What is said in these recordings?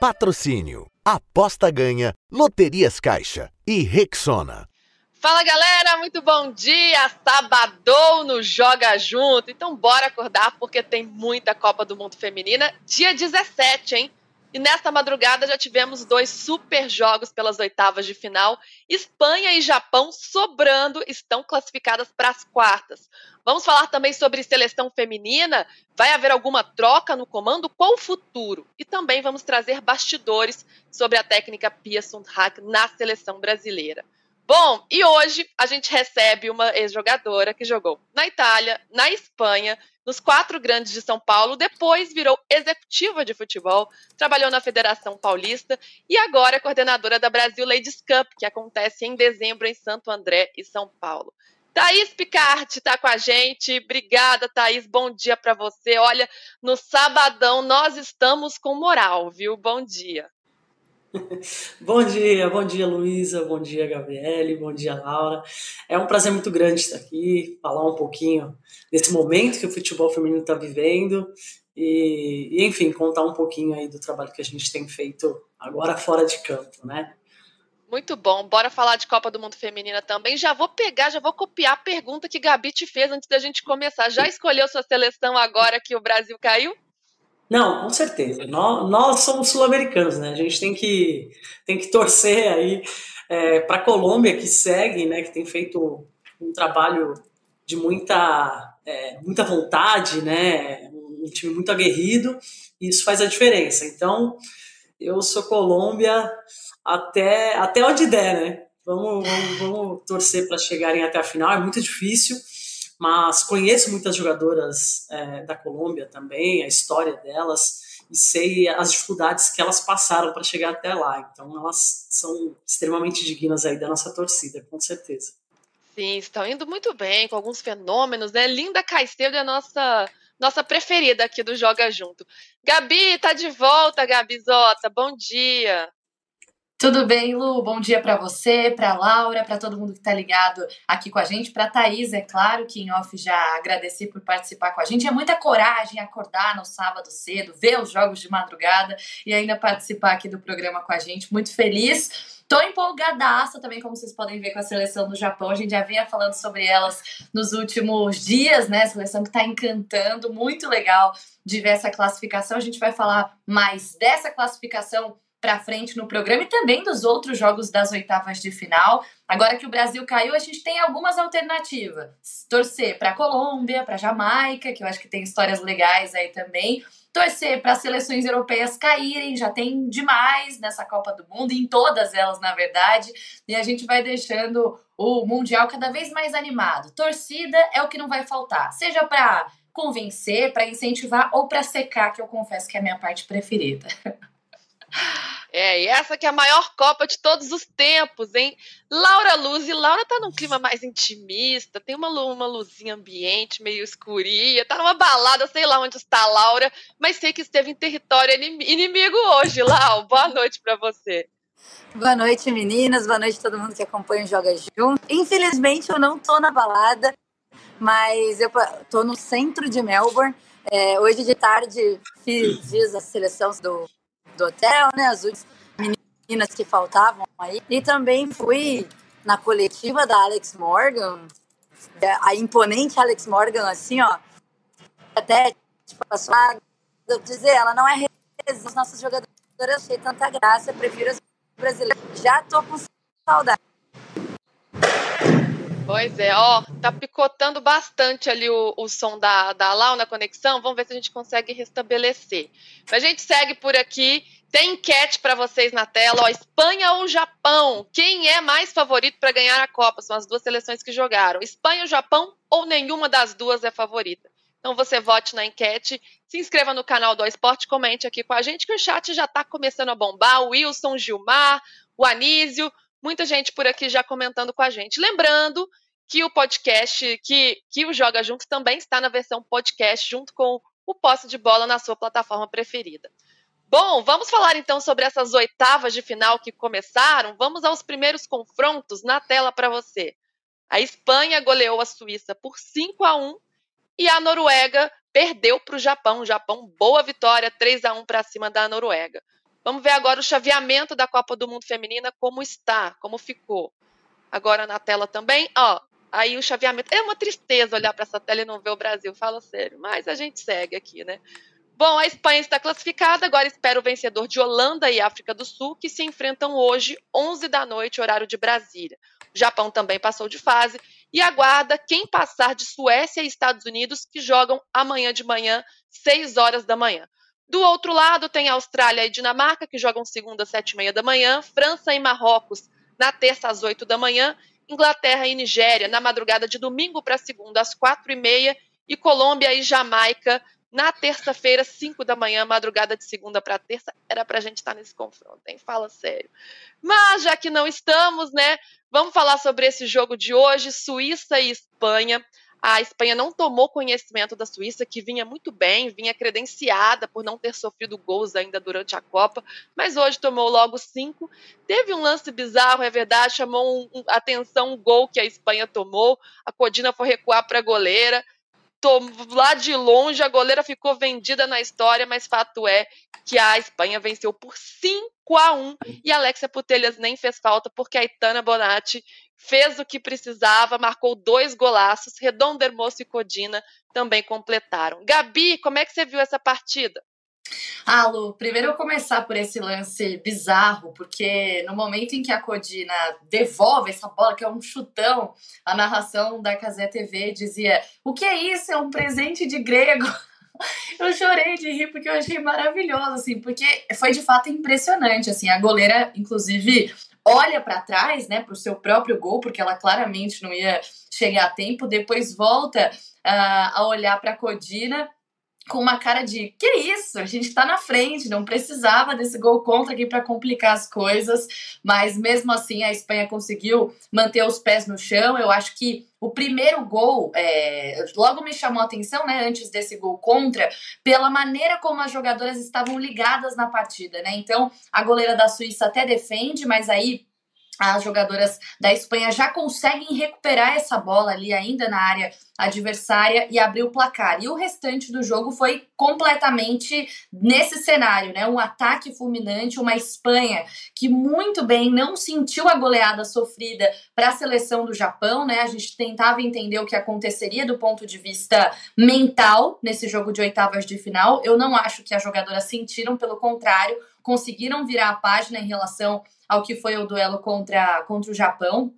Patrocínio. Aposta ganha. Loterias Caixa. E Rexona. Fala galera, muito bom dia! Sabadão no Joga Junto. Então bora acordar porque tem muita Copa do Mundo Feminina. Dia 17, hein? E nesta madrugada já tivemos dois super jogos pelas oitavas de final. Espanha e Japão sobrando estão classificadas para as quartas. Vamos falar também sobre seleção feminina. Vai haver alguma troca no comando? Qual o futuro? E também vamos trazer bastidores sobre a técnica Pia Sundhag na seleção brasileira. Bom, e hoje a gente recebe uma ex-jogadora que jogou na Itália, na Espanha, nos quatro grandes de São Paulo, depois virou executiva de futebol, trabalhou na Federação Paulista e agora é coordenadora da Brasil Ladies Cup, que acontece em dezembro em Santo André e São Paulo. Thaís Picard está com a gente. Obrigada, Thaís. Bom dia para você. Olha, no sabadão nós estamos com moral, viu? Bom dia. bom dia, bom dia Luísa, bom dia Gabriele, bom dia Laura. É um prazer muito grande estar aqui, falar um pouquinho desse momento que o futebol feminino está vivendo e, enfim, contar um pouquinho aí do trabalho que a gente tem feito agora fora de campo, né? Muito bom, bora falar de Copa do Mundo Feminina também. Já vou pegar, já vou copiar a pergunta que Gabi te fez antes da gente começar. Já escolheu sua seleção agora que o Brasil caiu? Não, com certeza. Nós, nós somos sul-americanos, né? A gente tem que, tem que torcer aí é, para a Colômbia, que segue, né? Que tem feito um trabalho de muita, é, muita vontade, né? Um time muito aguerrido, e isso faz a diferença. Então, eu sou Colômbia até, até onde der, né? Vamos, vamos, vamos torcer para chegarem até a final. É muito difícil mas conheço muitas jogadoras é, da Colômbia também, a história delas, e sei as dificuldades que elas passaram para chegar até lá. Então, elas são extremamente dignas aí da nossa torcida, com certeza. Sim, estão indo muito bem, com alguns fenômenos, né? Linda Caicedo é a nossa, nossa preferida aqui do Joga Junto. Gabi, tá de volta, Gabi Zota, bom dia. Tudo bem, Lu? Bom dia para você, para Laura, para todo mundo que está ligado aqui com a gente, para Thaís, é claro, que em off já agradeci por participar com a gente. É muita coragem acordar no sábado cedo, ver os jogos de madrugada e ainda participar aqui do programa com a gente. Muito feliz. Tô empolgadaça também, como vocês podem ver, com a seleção do Japão. A gente já vinha falando sobre elas nos últimos dias, né? A seleção que tá encantando, muito legal de ver essa classificação. A gente vai falar mais dessa classificação para frente no programa e também dos outros jogos das oitavas de final. Agora que o Brasil caiu, a gente tem algumas alternativas. Torcer para Colômbia, para Jamaica, que eu acho que tem histórias legais aí também. Torcer para as seleções europeias caírem, já tem demais nessa Copa do Mundo, em todas elas, na verdade. E a gente vai deixando o Mundial cada vez mais animado. Torcida é o que não vai faltar, seja para convencer, para incentivar ou para secar, que eu confesso que é a minha parte preferida. É, e essa que é a maior Copa de todos os tempos, hein? Laura Luz, e Laura tá num clima mais intimista, tem uma, uma luzinha ambiente, meio escurinha, tá numa balada, sei lá onde está a Laura, mas sei que esteve em território inimigo hoje, Lau. Boa noite para você. Boa noite, meninas. Boa noite a todo mundo que acompanha o Joga Junto. Infelizmente, eu não tô na balada, mas eu tô no centro de Melbourne. É, hoje de tarde fiz, fiz a seleção do do hotel, né? As meninas que faltavam aí. E também fui na coletiva da Alex Morgan, a imponente Alex Morgan, assim, ó. Até, tipo, passada, dizer, ela não é as nossas jogadoras achei tanta graça, prefiro as brasileiras. Já tô com saudade. Pois é, ó, tá picotando bastante ali o, o som da, da Lau na conexão. Vamos ver se a gente consegue restabelecer. A gente segue por aqui. Tem enquete para vocês na tela, ó, Espanha ou Japão? Quem é mais favorito para ganhar a Copa? São as duas seleções que jogaram. Espanha ou Japão ou nenhuma das duas é favorita? Então você vote na enquete, se inscreva no canal do Esporte, comente aqui com a gente que o chat já está começando a bombar. O Wilson, Gilmar, o Anísio, muita gente por aqui já comentando com a gente. Lembrando que o podcast, que, que o Joga Junto também está na versão podcast, junto com o posse de bola na sua plataforma preferida. Bom, vamos falar então sobre essas oitavas de final que começaram. Vamos aos primeiros confrontos na tela para você. A Espanha goleou a Suíça por 5 a 1 e a Noruega perdeu para o Japão. Japão, boa vitória, 3 a 1 para cima da Noruega. Vamos ver agora o chaveamento da Copa do Mundo Feminina, como está, como ficou. Agora na tela também, ó, aí o chaveamento. É uma tristeza olhar para essa tela e não ver o Brasil, fala sério, mas a gente segue aqui, né? Bom, a Espanha está classificada, agora espera o vencedor de Holanda e África do Sul, que se enfrentam hoje, 11 da noite, horário de Brasília. O Japão também passou de fase e aguarda quem passar de Suécia e Estados Unidos, que jogam amanhã de manhã, 6 horas da manhã. Do outro lado, tem Austrália e Dinamarca, que jogam segunda às 7 e meia da manhã, França e Marrocos na terça às 8 da manhã, Inglaterra e Nigéria na madrugada de domingo para segunda às 4 e meia, e Colômbia e Jamaica na terça-feira, 5 da manhã, madrugada de segunda para terça, era para a gente estar tá nesse confronto, hein? Fala sério. Mas já que não estamos, né? Vamos falar sobre esse jogo de hoje, Suíça e Espanha. A Espanha não tomou conhecimento da Suíça, que vinha muito bem, vinha credenciada por não ter sofrido gols ainda durante a Copa, mas hoje tomou logo cinco. Teve um lance bizarro, é verdade, chamou um, um, atenção um gol que a Espanha tomou. A Codina foi recuar para a goleira lá de longe, a goleira ficou vendida na história, mas fato é que a Espanha venceu por 5 a 1 e a Alexia Putelhas nem fez falta porque a Itana Bonatti fez o que precisava, marcou dois golaços, Redondo Hermoso e Codina também completaram. Gabi, como é que você viu essa partida? Ah, Lu, primeiro eu começar por esse lance bizarro, porque no momento em que a Codina devolve essa bola, que é um chutão, a narração da Casé TV dizia: O que é isso? É um presente de grego. Eu chorei de rir porque eu achei maravilhoso, assim, porque foi de fato impressionante, assim, a goleira, inclusive, olha para trás, né, para o seu próprio gol, porque ela claramente não ia chegar a tempo, depois volta uh, a olhar para a Codina com uma cara de que isso, a gente tá na frente, não precisava desse gol contra aqui para complicar as coisas, mas mesmo assim a Espanha conseguiu manter os pés no chão. Eu acho que o primeiro gol é, logo me chamou a atenção, né, antes desse gol contra, pela maneira como as jogadoras estavam ligadas na partida, né? Então a goleira da Suíça até defende, mas aí as jogadoras da Espanha já conseguem recuperar essa bola ali ainda na área adversária e abrir o placar. E o restante do jogo foi completamente nesse cenário, né? Um ataque fulminante, uma Espanha que muito bem não sentiu a goleada sofrida para a seleção do Japão, né? A gente tentava entender o que aconteceria do ponto de vista mental nesse jogo de oitavas de final. Eu não acho que as jogadoras sentiram, pelo contrário, conseguiram virar a página em relação ao que foi o duelo contra, contra o Japão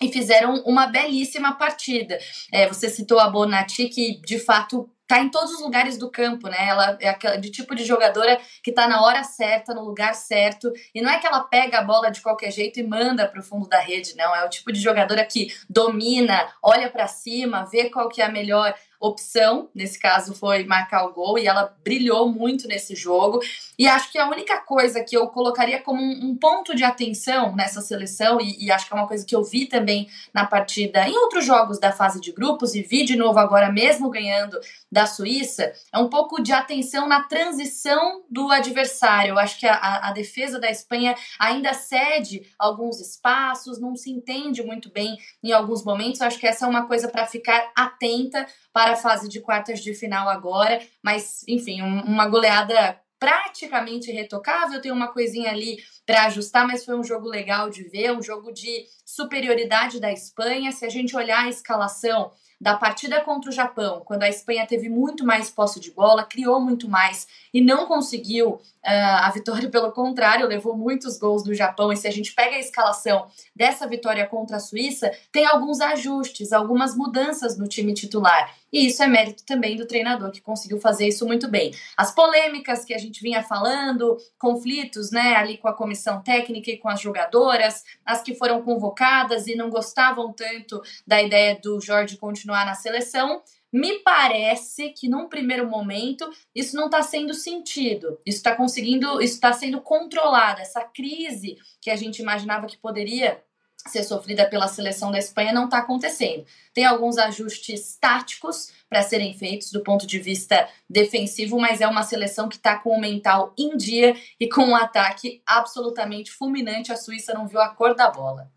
e fizeram uma belíssima partida. É, você citou a Bonatti, que de fato tá em todos os lugares do campo, né? Ela é aquela de tipo de jogadora que tá na hora certa, no lugar certo, e não é que ela pega a bola de qualquer jeito e manda para o fundo da rede, não, é o tipo de jogadora que domina, olha para cima, vê qual que é a melhor opção, nesse caso foi marcar o gol, e ela brilhou muito nesse jogo. E acho que a única coisa que eu colocaria como um, um ponto de atenção nessa seleção, e, e, acho que é uma coisa que eu vi também na partida em outros jogos da fase de grupos, e vi de novo agora mesmo ganhando da Suíça, é um pouco de atenção na transição do adversário. Eu acho que a, a, defesa da Espanha ainda cede alguns espaços, não se entende muito bem em alguns momentos. Eu acho que essa é uma coisa para ficar atenta para a fase de quartas de final agora, mas enfim, um, uma goleada praticamente retocável, tem uma coisinha ali para ajustar, mas foi um jogo legal de ver, um jogo de superioridade da Espanha. Se a gente olhar a escalação da partida contra o Japão, quando a Espanha teve muito mais posse de bola, criou muito mais e não conseguiu uh, a vitória, pelo contrário, levou muitos gols do Japão. E se a gente pega a escalação dessa vitória contra a Suíça, tem alguns ajustes, algumas mudanças no time titular. E isso é mérito também do treinador que conseguiu fazer isso muito bem. As polêmicas que a gente vinha falando, conflitos, né, ali com a comissão técnica e com as jogadoras, as que foram convocadas e não gostavam tanto da ideia do Jorge continuar na seleção, me parece que num primeiro momento isso não está sendo sentido, isso está conseguindo, isso está sendo controlado. Essa crise que a gente imaginava que poderia ser sofrida pela seleção da Espanha não está acontecendo. Tem alguns ajustes táticos para serem feitos do ponto de vista defensivo, mas é uma seleção que está com o mental em dia e com um ataque absolutamente fulminante. A Suíça não viu a cor da bola.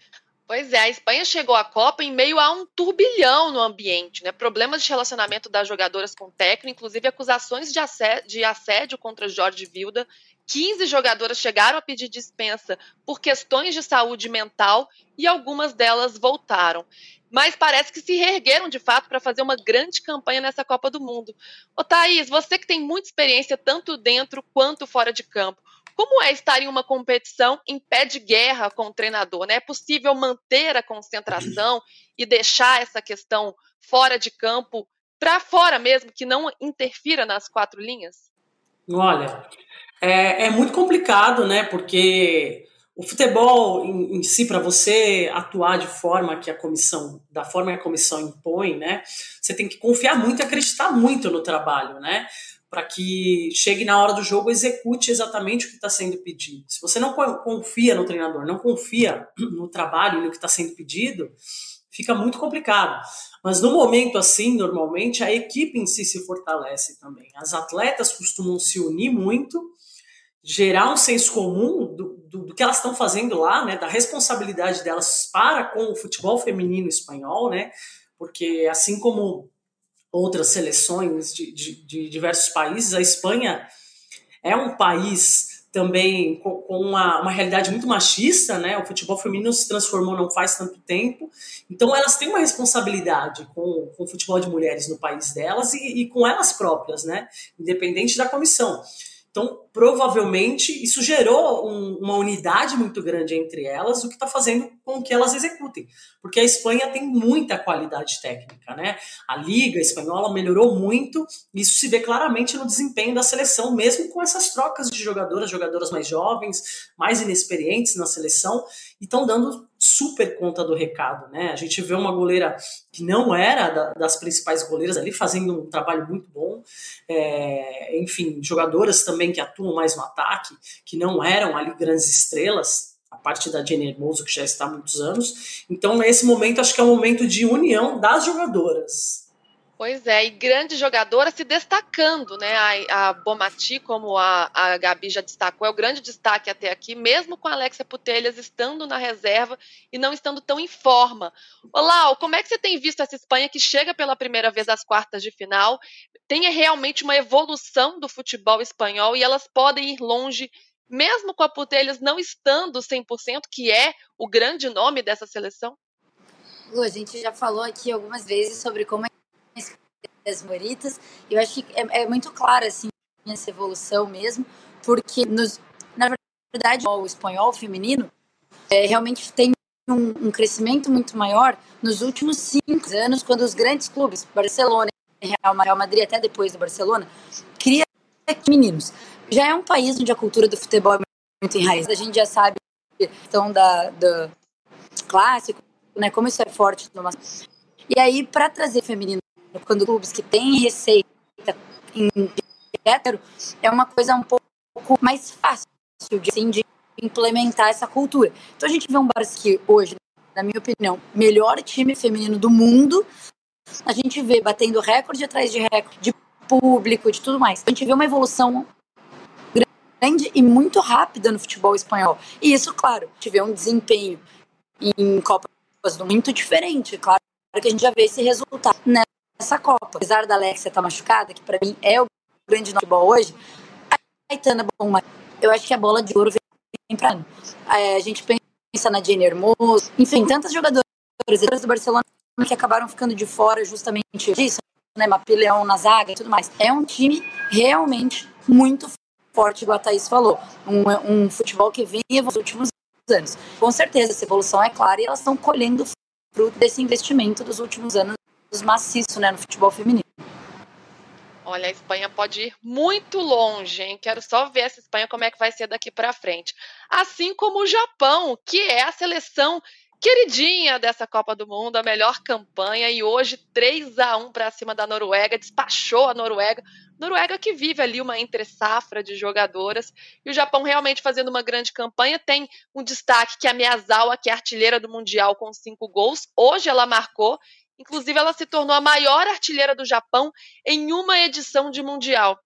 Pois é, a Espanha chegou à Copa em meio a um turbilhão no ambiente, né? Problemas de relacionamento das jogadoras com o técnico, inclusive acusações de assédio, de assédio contra Jorge Vilda. 15 jogadoras chegaram a pedir dispensa por questões de saúde mental e algumas delas voltaram. Mas parece que se reergueram de fato para fazer uma grande campanha nessa Copa do Mundo. Ô Thaís, você que tem muita experiência tanto dentro quanto fora de campo, como é estar em uma competição em pé de guerra com o treinador? Né? É possível manter a concentração e deixar essa questão fora de campo para fora mesmo, que não interfira nas quatro linhas? Olha, é, é muito complicado, né? Porque o futebol em, em si, para você atuar de forma que a comissão, da forma que a comissão impõe, né? Você tem que confiar muito e acreditar muito no trabalho, né? Para que chegue na hora do jogo execute exatamente o que está sendo pedido. Se você não confia no treinador, não confia no trabalho no que está sendo pedido, fica muito complicado. Mas no momento assim, normalmente, a equipe em si se fortalece também. As atletas costumam se unir muito, gerar um senso comum do, do, do que elas estão fazendo lá, né, da responsabilidade delas para com o futebol feminino espanhol, né, porque assim como outras seleções de, de, de diversos países. A Espanha é um país também com, uma, uma, realidade muito machista, né? O futebol feminino se transformou não faz tanto tempo. Então elas têm uma responsabilidade com, com o futebol de mulheres no país delas e, e com elas próprias, né? Independente da comissão. Então, provavelmente, isso gerou um, uma unidade muito grande entre elas, o que está fazendo com que elas executem. Porque a Espanha tem muita qualidade técnica, né? A Liga Espanhola melhorou muito, isso se vê claramente no desempenho da seleção, mesmo com essas trocas de jogadoras, jogadoras mais jovens, mais inexperientes na seleção, e estão dando super conta do recado, né? A gente vê uma goleira que não era da, das principais goleiras ali fazendo um trabalho muito bom, é, enfim, jogadoras também que atuam mais no ataque, que não eram ali grandes estrelas, a parte da Jenny Hermoso que já está há muitos anos. Então, nesse momento, acho que é um momento de união das jogadoras. Pois é, e grande jogadora se destacando, né? A, a Bomati, como a, a Gabi já destacou, é o grande destaque até aqui, mesmo com a Alexia Putelhas estando na reserva e não estando tão em forma. Olá, como é que você tem visto essa Espanha que chega pela primeira vez às quartas de final? Tem realmente uma evolução do futebol espanhol e elas podem ir longe, mesmo com a Putelhas não estando 100%, que é o grande nome dessa seleção? Lu, a gente já falou aqui algumas vezes sobre como é as favoritas. Eu acho que é, é, muito clara assim essa evolução mesmo, porque nos, na verdade o espanhol feminino é, realmente tem um, um, crescimento muito maior nos últimos cinco anos, quando os grandes clubes, Barcelona, Real Madrid, até depois do Barcelona, cria meninos. Já é um país onde a cultura do futebol é muito enraizada. A gente já sabe a questão da, do clássico, né, como isso é forte. E aí, para trazer feminino quando clubes que têm receita em hétero, é uma coisa um pouco mais fácil de, assim, de implementar essa cultura. Então a gente vê um que hoje, na minha opinião, melhor time feminino do mundo. A gente vê batendo recorde atrás de recorde de público, de tudo mais. A gente vê uma evolução grande e muito rápida no futebol espanhol. E isso, claro, vê um desempenho em Copas do muito diferente. Claro que a gente já vê esse resultado né? Essa Copa. Apesar da Alexia estar tá machucada, que para mim é o grande futebol hoje, a Aitana bom, eu acho que a bola de ouro vem para. É, a gente pensa na Jenny Hermoso, enfim, tantas jogadoras do Barcelona que acabaram ficando de fora justamente disso, né? Mapileão na zaga e tudo mais. É um time realmente muito forte, igual a Thaís falou. Um, um futebol que vem nos últimos anos. Com certeza, essa evolução é clara e elas estão colhendo fruto desse investimento dos últimos anos maciço né, no futebol feminino. Olha, a Espanha pode ir muito longe, hein? Quero só ver essa Espanha como é que vai ser daqui para frente. Assim como o Japão, que é a seleção queridinha dessa Copa do Mundo, a melhor campanha e hoje 3 a 1 para cima da Noruega, despachou a Noruega. Noruega que vive ali uma entre safra de jogadoras e o Japão realmente fazendo uma grande campanha. Tem um destaque que é a Miyazawa, que é artilheira do Mundial com cinco gols. Hoje ela marcou Inclusive, ela se tornou a maior artilheira do Japão em uma edição de Mundial.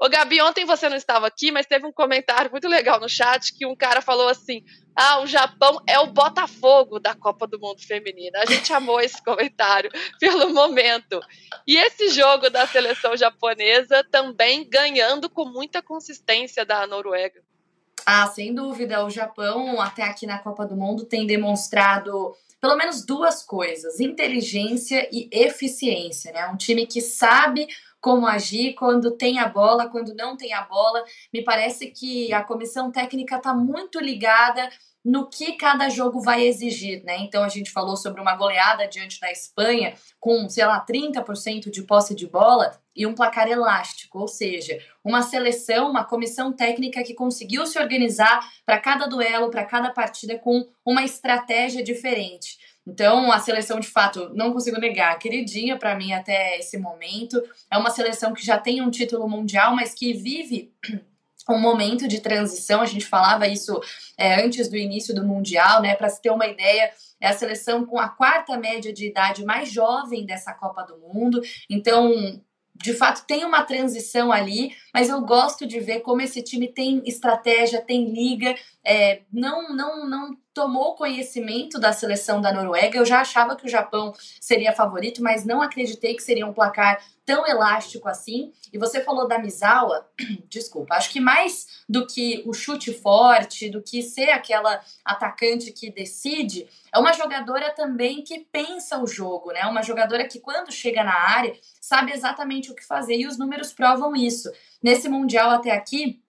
Ô, Gabi, ontem você não estava aqui, mas teve um comentário muito legal no chat que um cara falou assim: ah, o Japão é o Botafogo da Copa do Mundo Feminina. A gente amou esse comentário pelo momento. E esse jogo da seleção japonesa também ganhando com muita consistência da Noruega. Ah, sem dúvida. O Japão, até aqui na Copa do Mundo, tem demonstrado pelo menos duas coisas: inteligência e eficiência. Né? Um time que sabe como agir quando tem a bola, quando não tem a bola. Me parece que a comissão técnica está muito ligada no que cada jogo vai exigir, né? Então a gente falou sobre uma goleada diante da Espanha com, sei lá, 30% de posse de bola e um placar elástico, ou seja, uma seleção, uma comissão técnica que conseguiu se organizar para cada duelo, para cada partida com uma estratégia diferente. Então, a seleção, de fato, não consigo negar, queridinha para mim até esse momento. É uma seleção que já tem um título mundial, mas que vive um momento de transição. A gente falava isso é, antes do início do Mundial, né? Para se ter uma ideia, é a seleção com a quarta média de idade mais jovem dessa Copa do Mundo. Então, de fato tem uma transição ali, mas eu gosto de ver como esse time tem estratégia, tem liga, é, não, não, não tomou conhecimento da seleção da Noruega. Eu já achava que o Japão seria favorito, mas não acreditei que seria um placar tão elástico assim. E você falou da Misawa, desculpa, acho que mais do que o chute forte, do que ser aquela atacante que decide, é uma jogadora também que pensa o jogo, né? Uma jogadora que quando chega na área sabe exatamente o que fazer e os números provam isso. Nesse mundial até aqui,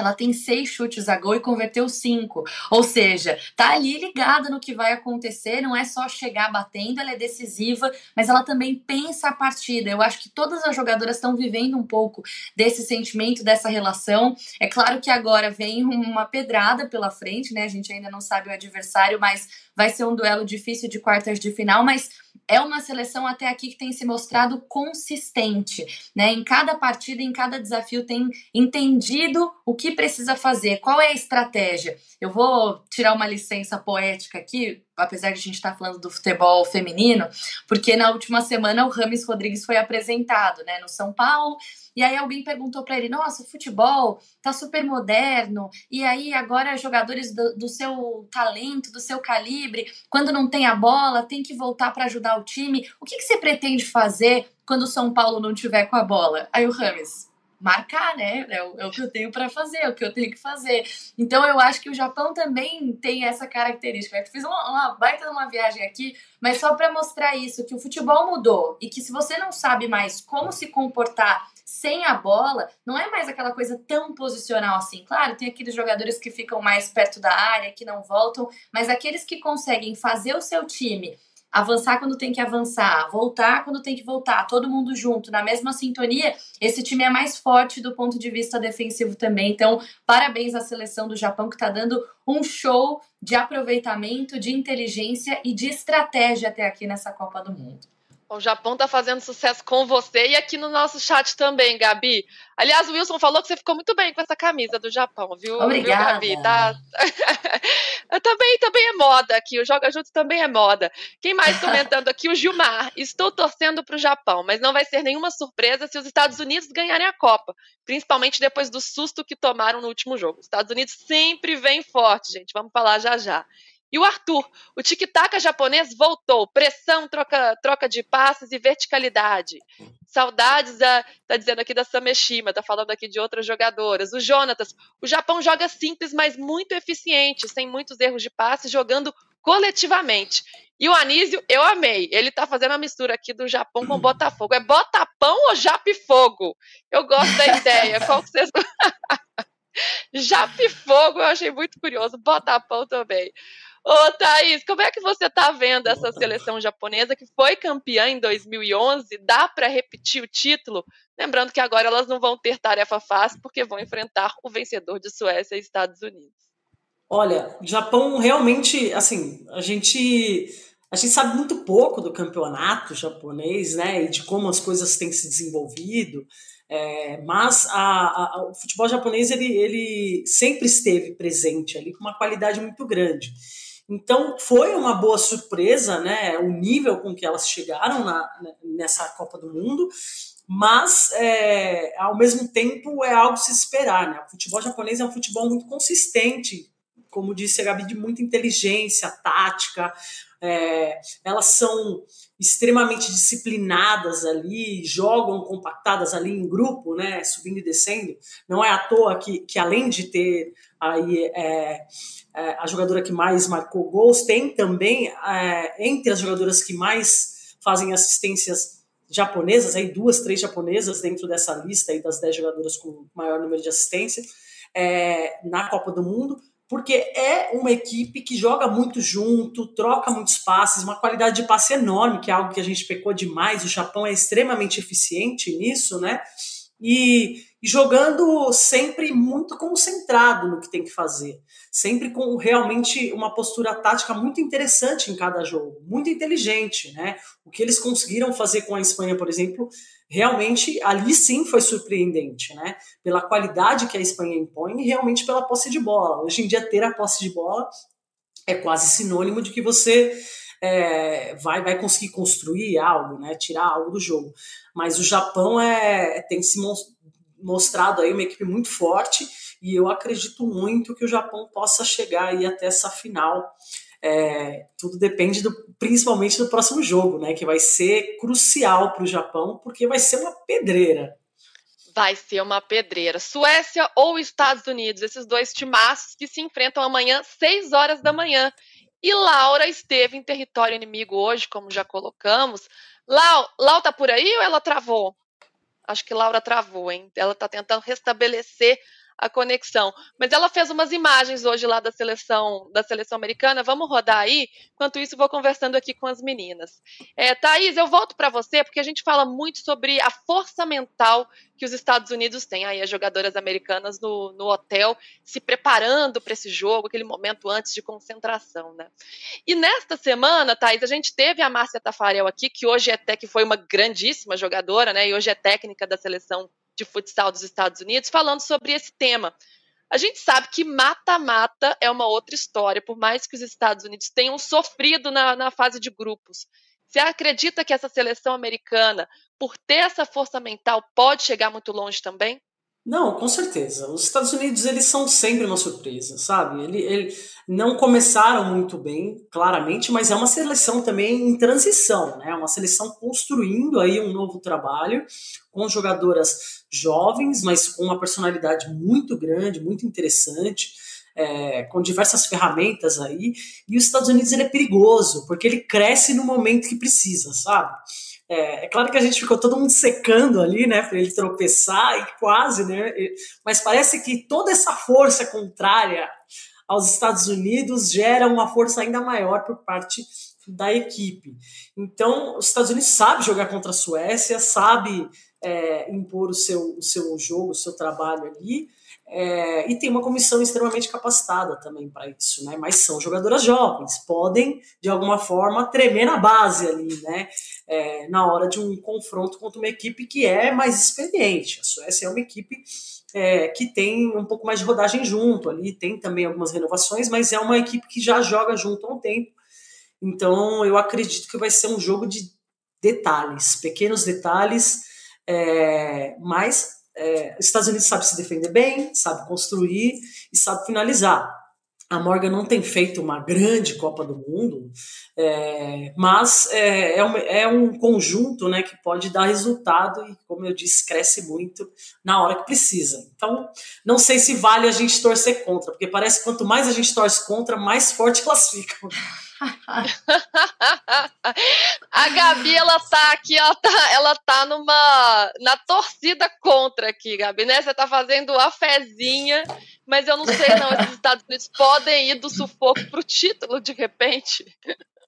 ela tem seis chutes a gol e converteu cinco. Ou seja, tá ali ligada no que vai acontecer, não é só chegar batendo, ela é decisiva, mas ela também pensa a partida. Eu acho que todas as jogadoras estão vivendo um pouco desse sentimento, dessa relação. É claro que agora vem uma pedrada pela frente, né? A gente ainda não sabe o adversário, mas vai ser um duelo difícil de quartas de final, mas é uma seleção até aqui que tem se mostrado consistente, né? Em cada partida, em cada desafio, tem entendido o que precisa fazer, qual é a estratégia. Eu vou tirar uma licença poética aqui, apesar de a gente estar tá falando do futebol feminino, porque na última semana o Rames Rodrigues foi apresentado, né, no São Paulo. E aí alguém perguntou para ele: Nossa, futebol tá super moderno. E aí agora jogadores do, do, seu talento, do seu calibre, quando não tem a bola, tem que voltar para ajudar o time. O que, que você pretende fazer quando o São Paulo não tiver com a bola? Aí o Rames, marcar, né? É o, é o que eu tenho para fazer, é o que eu tenho que fazer. Então eu acho que o Japão também tem essa característica. Eu fiz uma, uma baita de uma viagem aqui, mas só para mostrar isso, que o futebol mudou e que se você não sabe mais como se comportar sem a bola, não é mais aquela coisa tão posicional assim. Claro, tem aqueles jogadores que ficam mais perto da área, que não voltam, mas aqueles que conseguem fazer o seu time avançar quando tem que avançar, voltar quando tem que voltar, todo mundo junto, na mesma sintonia, esse time é mais forte do ponto de vista defensivo também. Então, parabéns à seleção do Japão que está dando um show de aproveitamento, de inteligência e de estratégia até aqui nessa Copa do Mundo. O Japão tá fazendo sucesso com você e aqui no nosso chat também, Gabi. Aliás, o Wilson falou que você ficou muito bem com essa camisa do Japão, viu? Obrigada. Viu, Gabi? Tá... também, também é moda aqui, o Joga Junto também é moda. Quem mais comentando aqui? O Gilmar. Estou torcendo para o Japão, mas não vai ser nenhuma surpresa se os Estados Unidos ganharem a Copa, principalmente depois do susto que tomaram no último jogo. Os Estados Unidos sempre vem forte, gente. Vamos falar já já. E o Arthur, o tic-tac japonês voltou. Pressão, troca, troca de passes e verticalidade. Saudades da, tá dizendo aqui da Sameshima, tá falando aqui de outras jogadoras. O Jonatas, o Japão joga simples, mas muito eficiente, sem muitos erros de passe, jogando coletivamente. E o Anísio, eu amei. Ele tá fazendo a mistura aqui do Japão com Botafogo. É Botapão ou Japifogo? Eu gosto da ideia. Qual que vocês. Japifogo, eu achei muito curioso. Botapão também. Ô, Thaís, como é que você está vendo essa seleção japonesa que foi campeã em 2011? Dá para repetir o título? Lembrando que agora elas não vão ter tarefa fácil porque vão enfrentar o vencedor de Suécia e Estados Unidos. Olha, Japão realmente, assim, a gente a gente sabe muito pouco do campeonato japonês, né, e de como as coisas têm se desenvolvido. É, mas a, a, o futebol japonês ele, ele sempre esteve presente ali com uma qualidade muito grande. Então foi uma boa surpresa, né? O nível com que elas chegaram na, nessa Copa do Mundo. mas é, ao mesmo tempo é algo se esperar. Né? O futebol japonês é um futebol muito consistente, como disse a Gabi, de muita inteligência, tática. É, elas são extremamente disciplinadas ali, jogam compactadas ali em grupo, né, subindo e descendo. Não é à toa que, que além de ter aí é, é, a jogadora que mais marcou gols, tem também é, entre as jogadoras que mais fazem assistências japonesas, aí duas, três japonesas dentro dessa lista aí das dez jogadoras com maior número de assistência é, na Copa do Mundo porque é uma equipe que joga muito junto, troca muitos passes, uma qualidade de passe enorme, que é algo que a gente pecou demais. O Japão é extremamente eficiente nisso, né? E, e jogando sempre muito concentrado no que tem que fazer, sempre com realmente uma postura tática muito interessante em cada jogo, muito inteligente, né? O que eles conseguiram fazer com a Espanha, por exemplo, realmente ali sim foi surpreendente, né? Pela qualidade que a Espanha impõe e realmente pela posse de bola. Hoje em dia, ter a posse de bola é quase sinônimo de que você é, vai, vai conseguir construir algo, né? Tirar algo do jogo. Mas o Japão é, tem se mostrado aí uma equipe muito forte e eu acredito muito que o Japão possa chegar aí até essa final é, tudo depende do, principalmente do próximo jogo, né? Que vai ser crucial para o Japão, porque vai ser uma pedreira. Vai ser uma pedreira. Suécia ou Estados Unidos, esses dois timaços que se enfrentam amanhã, 6 horas da manhã. E Laura esteve em território inimigo hoje, como já colocamos. Lau, Lau tá por aí ou ela travou? Acho que Laura travou, hein? Ela tá tentando restabelecer a conexão. Mas ela fez umas imagens hoje lá da seleção da seleção americana. Vamos rodar aí? Enquanto isso, vou conversando aqui com as meninas. É, Thaís, eu volto para você, porque a gente fala muito sobre a força mental que os Estados Unidos têm. Aí as jogadoras americanas no, no hotel se preparando para esse jogo, aquele momento antes de concentração, né? E nesta semana, Thaís, a gente teve a Márcia Tafarel aqui, que hoje até que foi uma grandíssima jogadora, né? E hoje é técnica da seleção de futsal dos Estados Unidos, falando sobre esse tema. A gente sabe que mata-mata é uma outra história, por mais que os Estados Unidos tenham sofrido na, na fase de grupos. Você acredita que essa seleção americana, por ter essa força mental, pode chegar muito longe também? Não, com certeza. Os Estados Unidos eles são sempre uma surpresa, sabe? Ele, ele não começaram muito bem, claramente, mas é uma seleção também em transição, né? Uma seleção construindo aí um novo trabalho com jogadoras jovens, mas com uma personalidade muito grande, muito interessante. É, com diversas ferramentas aí, e os Estados Unidos ele é perigoso, porque ele cresce no momento que precisa, sabe? É, é, claro que a gente ficou todo mundo secando ali, né, para ele tropeçar e quase, né, mas parece que toda essa força contrária aos Estados Unidos gera uma força ainda maior por parte da equipe. Então, os Estados Unidos sabe jogar contra a Suécia, sabe é, impor o seu, o seu jogo, o seu trabalho ali, é, e tem uma comissão extremamente capacitada também para isso, né? Mas são jogadoras jovens, podem de alguma forma tremer na base ali, né? É, na hora de um confronto contra uma equipe que é mais experiente. A Suécia é uma equipe é, que tem um pouco mais de rodagem junto ali, tem também algumas renovações, mas é uma equipe que já joga junto há um tempo. Então eu acredito que vai ser um jogo de detalhes, pequenos detalhes, é, mas é, os Estados Unidos sabe se defender bem, sabe construir e sabe finalizar. A Morgan não tem feito uma grande Copa do Mundo, é, mas é, é, um, é, um, conjunto né, que pode dar resultado e, como eu disse, cresce muito na hora que precisa. Então, não sei se vale a gente torcer contra, porque parece que quanto mais a gente torce contra, mais forte classifica. A Gabi, ela tá aqui, ela tá, ela tá numa na torcida contra aqui, Gabi, né? Você tá fazendo a fezinha, mas eu não sei não, esses Estados Unidos podem ir do sufoco pro título de repente.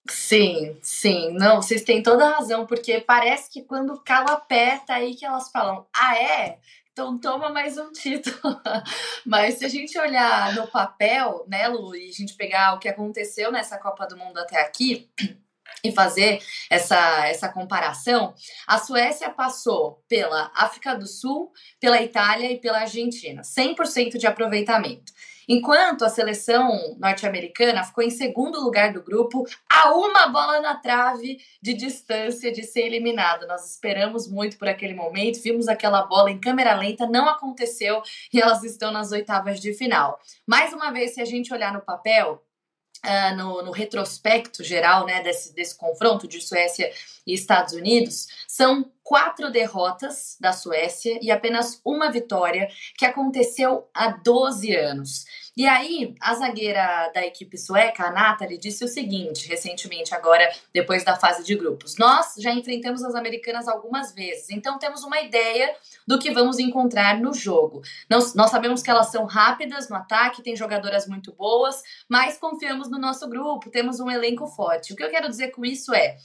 Sim, sim, não, vocês têm toda a razão, porque parece que quando cala pé, tá aí que elas falam, ah é? Então toma mais um título. Mas se a gente olhar no papel, né, Lu, e a gente pegar o que aconteceu nessa Copa do Mundo até aqui, e fazer essa, essa comparação, a Suécia passou pela África do Sul, pela Itália e pela Argentina, 100% de aproveitamento. Enquanto a seleção norte-americana ficou em segundo lugar do grupo, a uma bola na trave de distância de ser eliminado. Nós esperamos muito por aquele momento, vimos aquela bola em câmera lenta, não aconteceu e elas estão nas oitavas de final. Mais uma vez, se a gente olhar no papel, Uh, no, no, retrospecto geral né, desse, desse confronto de Suécia e Estados Unidos, são quatro derrotas da Suécia e apenas uma vitória, que aconteceu há 12 anos. E aí, a zagueira da equipe sueca, a Nathalie, disse o seguinte, recentemente, agora, depois da fase de grupos: Nós já enfrentamos as americanas algumas vezes, então temos uma ideia do que vamos encontrar no jogo. Nós, nós sabemos que elas são rápidas no ataque, tem jogadoras muito boas, mas confiamos no nosso grupo, temos um elenco forte. O que eu quero dizer com isso é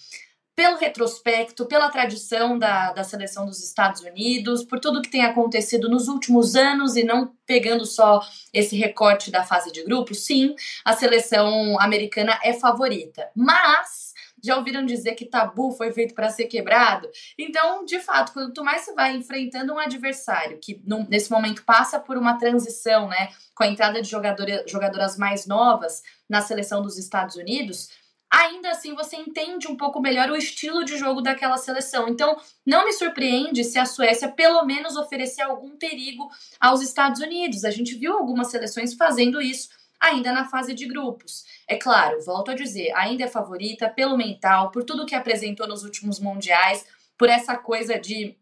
pelo retrospecto, pela tradição da, da seleção dos Estados Unidos, por tudo que tem acontecido nos últimos anos e não pegando só esse recorte da fase de grupos, sim, a seleção americana é favorita. Mas já ouviram dizer que tabu foi feito para ser quebrado? Então, de fato, quanto mais você vai enfrentando um adversário que nesse momento passa por uma transição, né, com a entrada de jogadora, jogadoras mais novas na seleção dos Estados Unidos, ainda assim você entende um pouco melhor o estilo de jogo daquela seleção. Então, não me surpreende se a Suécia pelo menos oferecer algum perigo aos Estados Unidos. A gente viu algumas seleções fazendo isso ainda na fase de grupos. É claro, volto a dizer, ainda é favorita pelo mental, por tudo que apresentou nos últimos mundiais, por essa coisa de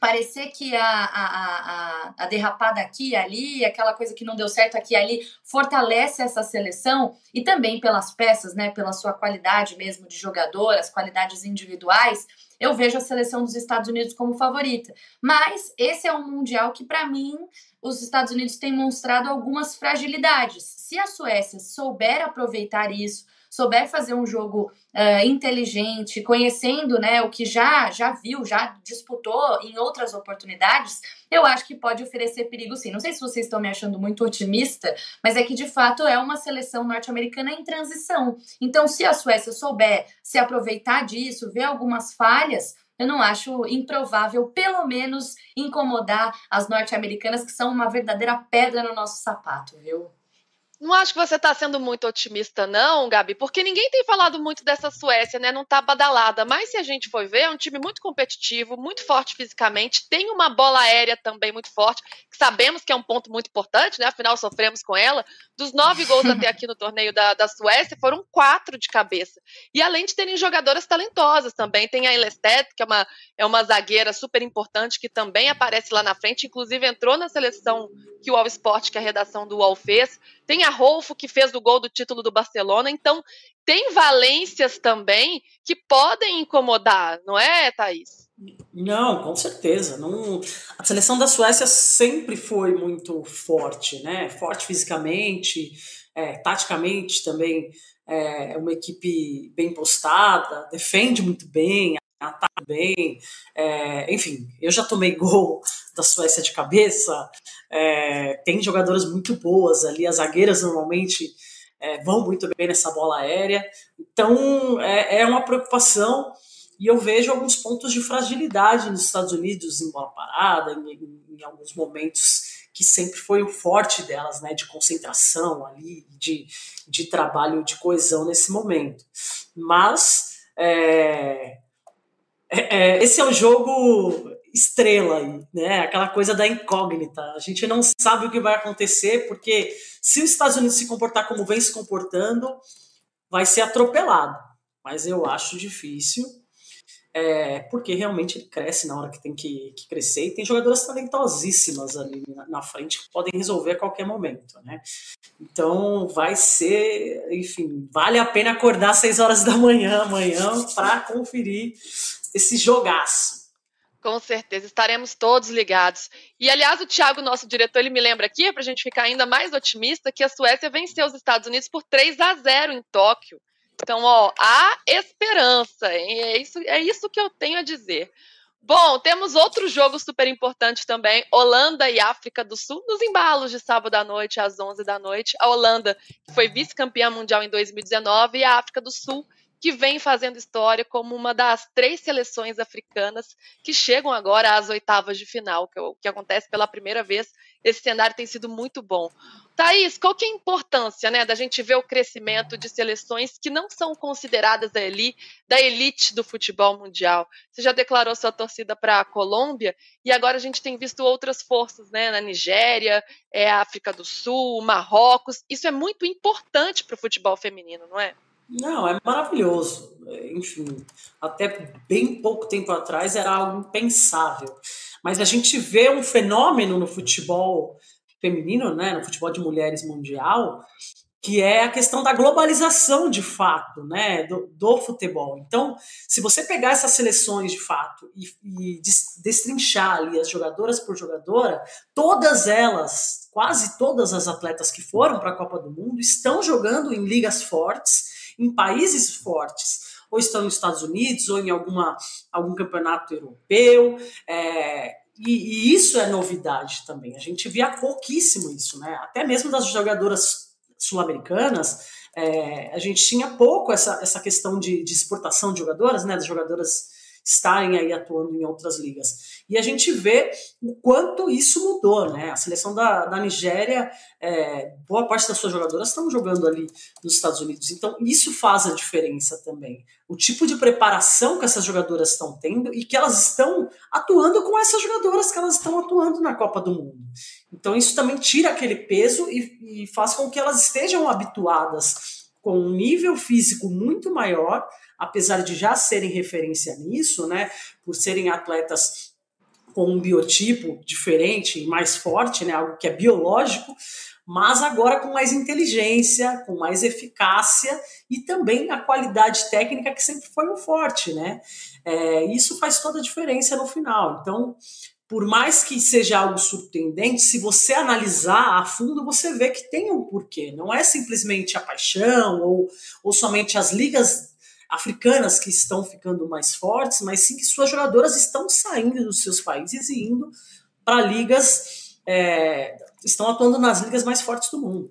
parecer que a, a, a, a, derrapada aqui e ali, aquela coisa que não deu certo aqui e ali, fortalece essa seleção e também pelas peças, né, pela sua qualidade mesmo de jogador, as qualidades individuais, eu vejo a seleção dos Estados Unidos como favorita. Mas esse é um mundial que, para mim, os Estados Unidos têm mostrado algumas fragilidades. Se a Suécia souber aproveitar isso, souber fazer um jogo uh, inteligente, conhecendo né, o que já, já viu, já disputou em outras oportunidades, eu acho que pode oferecer perigo sim. Não sei se vocês estão me achando muito otimista, mas é que de fato é uma seleção norte-americana em transição. Então, se a Suécia souber se aproveitar disso, ver algumas falhas, eu não acho improvável, pelo menos, incomodar as norte-americanas, que são uma verdadeira pedra no nosso sapato, viu? Não acho que você está sendo muito otimista, não, Gabi, porque ninguém tem falado muito dessa Suécia, né? Não está badalada. Mas se a gente for ver, é um time muito competitivo, muito forte fisicamente, tem uma bola aérea também muito forte, que sabemos que é um ponto muito importante, né? Afinal, sofremos com ela. Dos nove gols até aqui no torneio da, da Suécia, foram quatro de cabeça. E além de terem jogadoras talentosas também, tem a Elestet, que é uma, é uma zagueira super importante, que também aparece lá na frente, inclusive entrou na seleção que o All Sport, que a redação do UOL fez. Tem a Rolfo, que fez o gol do título do Barcelona. Então, tem valências também que podem incomodar, não é, Thaís? Não, com certeza. Não... A seleção da Suécia sempre foi muito forte, né? Forte fisicamente, é, taticamente também é uma equipe bem postada, defende muito bem, ataca bem. É, enfim, eu já tomei gol da Suécia de cabeça. É, tem jogadoras muito boas ali, as zagueiras normalmente é, vão muito bem nessa bola aérea. Então é, é, uma preocupação e eu vejo alguns pontos de fragilidade nos Estados Unidos em bola parada, em, em, em alguns momentos que sempre foi o forte delas, né, de concentração ali, de, de trabalho, de coesão nesse momento. Mas é, é, esse é o jogo estrela aí, né? Aquela coisa da incógnita. A gente não sabe o que vai acontecer, porque se os Estados Unidos se comportar como vem se comportando, vai ser atropelado. Mas eu acho difícil é, porque realmente ele cresce na hora que tem que, que, crescer e tem jogadoras talentosíssimas ali na, na, frente que podem resolver a qualquer momento, né? Então vai ser, enfim, vale a pena acordar às 6 horas da manhã amanhã para conferir esse jogaço. Com certeza, estaremos todos ligados. E, aliás, o Thiago, nosso diretor, ele me lembra aqui, para a gente ficar ainda mais otimista, que a Suécia venceu os Estados Unidos por 3 a 0 em Tóquio. Então, ó, há esperança. Hein? É isso, é isso que eu tenho a dizer. Bom, temos outro jogo super importante também, Holanda e África do Sul, nos embalos de sábado à noite, às 11 da noite. A Holanda, que foi vice-campeã mundial em 2019, e a África do Sul, que vem fazendo história como uma das três seleções africanas que chegam agora às oitavas de final, que, que acontece pela primeira vez esse cenário tem sido muito bom. Thaís, qual que é a importância né, da gente ver o crescimento de seleções que não são consideradas da elite, da elite do futebol mundial? Você já declarou sua torcida para a Colômbia e agora a gente tem visto outras forças né, na Nigéria, é, África do Sul, Marrocos. Isso é muito importante para o futebol feminino, não é? Não, é maravilhoso. Enfim, até bem pouco tempo atrás era algo impensável. Mas a gente vê um fenômeno no futebol feminino, né, no futebol de mulheres mundial, que é a questão da globalização de fato, né, do, do futebol. Então, se você pegar essas seleções de fato e, e destrinchar ali as jogadoras por jogadora, todas elas, quase todas as atletas que foram para a Copa do Mundo estão jogando em ligas fortes, em países fortes ou estão nos Estados Unidos, ou em alguma, algum campeonato europeu. É, e, e, isso é novidade também. A gente via pouquíssimo isso, né? Até mesmo das jogadoras sul-americanas, é, a gente tinha pouco essa, essa questão de, de exportação de jogadoras, né? Das jogadoras estarem aí atuando em outras ligas. E a gente vê o quanto isso mudou, né? A seleção da, da Nigéria, é, boa parte das suas jogadoras estão jogando ali nos Estados Unidos. Então, isso faz a diferença também. O tipo de preparação que essas jogadoras estão tendo e que elas estão atuando com essas jogadoras que elas estão atuando na Copa do Mundo. Então, isso também tira aquele peso e, e faz com que elas estejam habituadas com um nível físico muito maior apesar de já serem referência nisso, né, por serem atletas com um biotipo diferente e mais forte, né, algo que é biológico, mas agora com mais inteligência, com mais eficácia e também a qualidade técnica que sempre foi um forte, né? É, isso faz toda a diferença no final. Então, por mais que seja algo surpreendente, se você analisar a fundo, você vê que tem um porquê. Não é simplesmente a paixão ou, ou somente as ligas africanas que estão ficando mais fortes, mas sim que suas jogadoras estão saindo dos seus países e indo para ligas, é, estão atuando nas ligas mais fortes do mundo.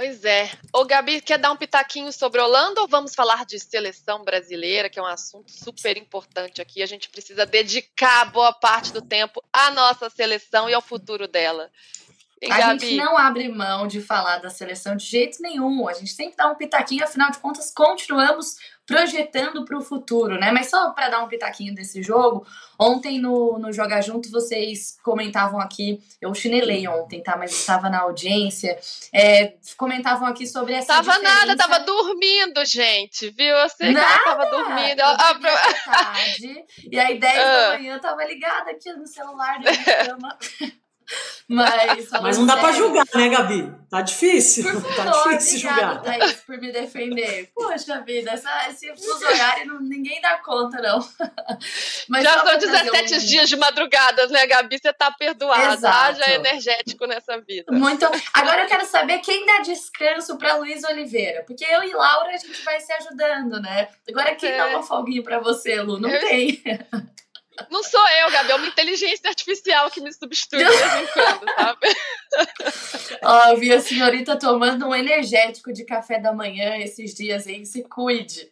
Pois é. Ô, Gabi, quer dar um pitaquinho sobre Holanda ou vamos falar de seleção brasileira, que é um assunto super importante aqui? A gente precisa dedicar boa parte do tempo à nossa seleção e ao futuro dela. E, a Gabi? gente não abre mão de falar da seleção de jeito nenhum. A gente sempre dá um pitaquinho, afinal de contas, continuamos projetando para o futuro, né? Mas só para dar um pitaquinho desse jogo, ontem no, no Joga Junto vocês comentavam aqui, eu chinelei ontem, tá? Mas estava na audiência, é, comentavam aqui sobre essa Tava diferença... nada, tava dormindo, gente, viu? Eu sei nada, que tava dormindo. Eu... Tarde, e aí 10 ah. da manhã eu tava ligada aqui no celular da minha cama. Mas, Mas não dá para julgar, né, Gabi? Tá difícil. Por tá favor, tá difícil julgar. Thaís, por me defender. Poxa vida, essa, esse fuso horário não, ninguém dá conta, não. Mas Já são 17 um... dias de madrugadas, né, Gabi? Você tá perdoada. Já é energético nessa vida. Muito. Agora eu quero saber quem dá descanso para Luiz Oliveira. Porque eu e Laura a gente vai se ajudando, né? Agora quem é. dá uma folguinha para você, Lu? Não eu... tem. Não sou eu, Gabi, é uma inteligência artificial que me substitui de vez em quando, sabe? Ó, eu vi a senhorita tomando um energético de café da manhã esses dias, hein? Se cuide.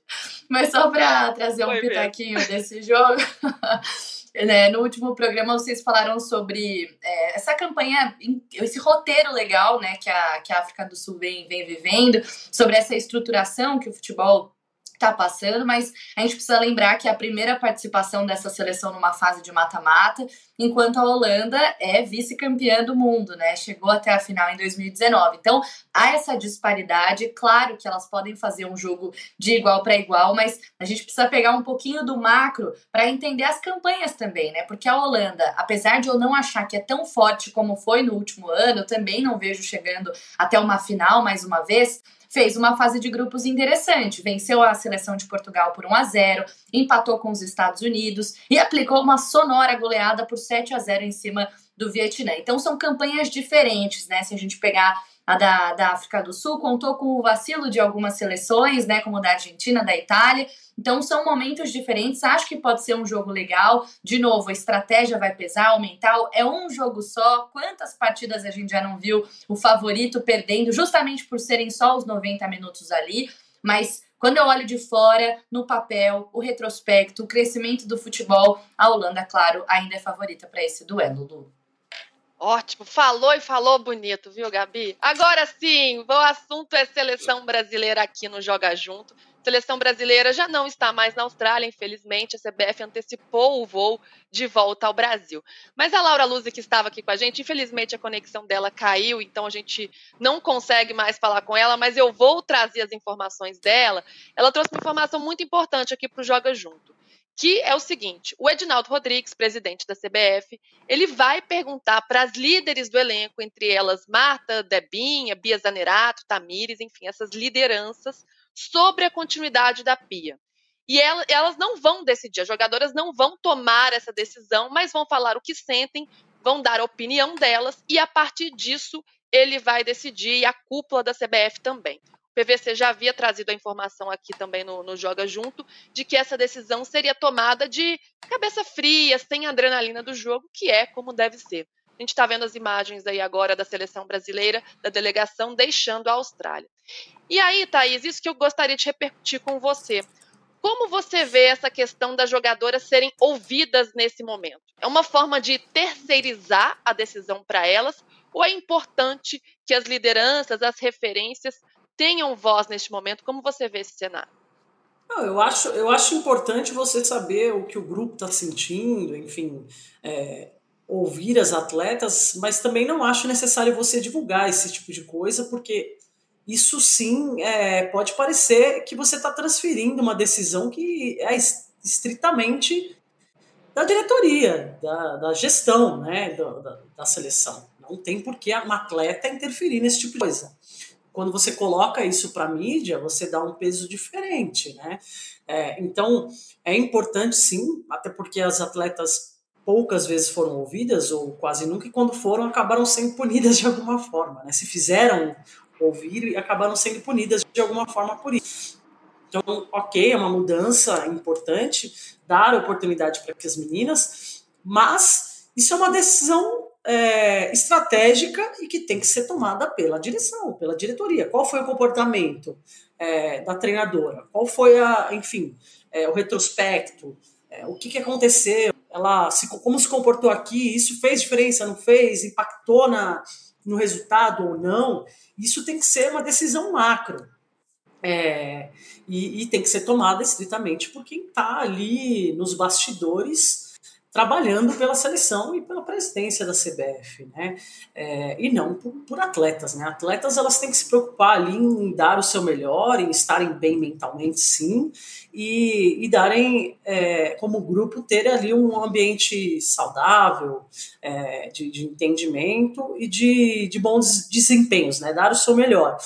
Mas só para trazer um Foi pitaquinho mesmo. desse jogo. Né, no último programa vocês falaram sobre é, essa campanha, esse roteiro legal né, que, a, que a África do Sul vem, vem vivendo, sobre essa estruturação que o futebol tá passando, mas a gente precisa lembrar que a primeira participação dessa seleção numa fase de mata-mata, enquanto a Holanda é vice-campeã do mundo, né? Chegou até a final em 2019. Então, há essa disparidade, claro que elas podem fazer um jogo de igual para igual, mas a gente precisa pegar um pouquinho do macro para entender as campanhas também, né? Porque a Holanda, apesar de eu não achar que é tão forte como foi no último ano, eu também não vejo chegando até uma final mais uma vez fez uma fase de grupos interessante. Venceu a seleção de Portugal por 1 a 0, empatou com os Estados Unidos e aplicou uma sonora goleada por 7 a 0 em cima do Vietnã. Então são campanhas diferentes, né? Se a gente pegar a da, da África do Sul, contou com o vacilo de algumas seleções, né? Como da Argentina, da Itália então são momentos diferentes. Acho que pode ser um jogo legal. De novo, a estratégia vai pesar, o mental é um jogo só. Quantas partidas a gente já não viu o favorito perdendo, justamente por serem só os 90 minutos ali? Mas quando eu olho de fora, no papel, o retrospecto, o crescimento do futebol, a Holanda, claro, ainda é favorita para esse duelo, Lu. Ótimo, falou e falou bonito, viu, Gabi? Agora sim, o assunto é seleção brasileira aqui no Joga Junto. Seleção brasileira já não está mais na Austrália, infelizmente, a CBF antecipou o voo de volta ao Brasil. Mas a Laura Luzi, que estava aqui com a gente, infelizmente a conexão dela caiu, então a gente não consegue mais falar com ela, mas eu vou trazer as informações dela. Ela trouxe uma informação muito importante aqui para o Joga Junto que é o seguinte: o Edinaldo Rodrigues, presidente da CBF, ele vai perguntar para as líderes do elenco, entre elas Marta, Debinha, Bia Zanerato, Tamires, enfim, essas lideranças, sobre a continuidade da Pia. E elas não vão decidir, as jogadoras não vão tomar essa decisão, mas vão falar o que sentem, vão dar a opinião delas, e a partir disso ele vai decidir, e a cúpula da CBF também. PVC já havia trazido a informação aqui também no, no, Joga Junto de que essa decisão seria tomada de cabeça fria, sem adrenalina do jogo, que é como deve ser. A gente está vendo as imagens aí agora da seleção brasileira, da delegação deixando a Austrália. E aí, Thaís, isso que eu gostaria de repercutir com você. Como você vê essa questão das jogadoras serem ouvidas nesse momento? É uma forma de terceirizar a decisão para elas ou é importante que as lideranças, as referências tenham voz neste momento. Como você vê esse cenário? Não, eu, acho, eu acho importante você saber o que o grupo está sentindo, enfim, é, ouvir as atletas, mas também não acho necessário você divulgar esse tipo de coisa, porque isso sim é, pode parecer que você está transferindo uma decisão que é estritamente da diretoria, da, da gestão né, da, da, da seleção. Não tem por que uma atleta interferir nesse tipo de coisa quando você coloca isso para a mídia, você dá um peso diferente, né? É, então, é importante sim, até porque as atletas poucas vezes foram ouvidas, ou quase nunca, e quando foram, acabaram sendo punidas de alguma forma, né? Se fizeram ouvir e acabaram sendo punidas de alguma forma por isso. Então, ok, é uma mudança importante, dar oportunidade para as meninas, mas isso é uma decisão é, estratégica e que tem que ser tomada pela direção, pela diretoria. Qual foi o comportamento é, da treinadora? Qual foi a, enfim, é, o retrospecto? É, o que, que aconteceu? Ela se, como se comportou aqui? Isso fez diferença? Não fez? Impactou na, no resultado ou não? Isso tem que ser uma decisão macro. É, e, e, tem que ser tomada estritamente por quem está ali nos bastidores trabalhando pela seleção e pela presidência da CBF, né? É, e não por, por, atletas, né? Atletas elas têm que se preocupar ali em dar o seu melhor, em estarem bem mentalmente, sim, e, e darem, é, como grupo, ter ali um ambiente saudável, é, de, de, entendimento e de, de bons desempenhos, né? Dar o seu melhor.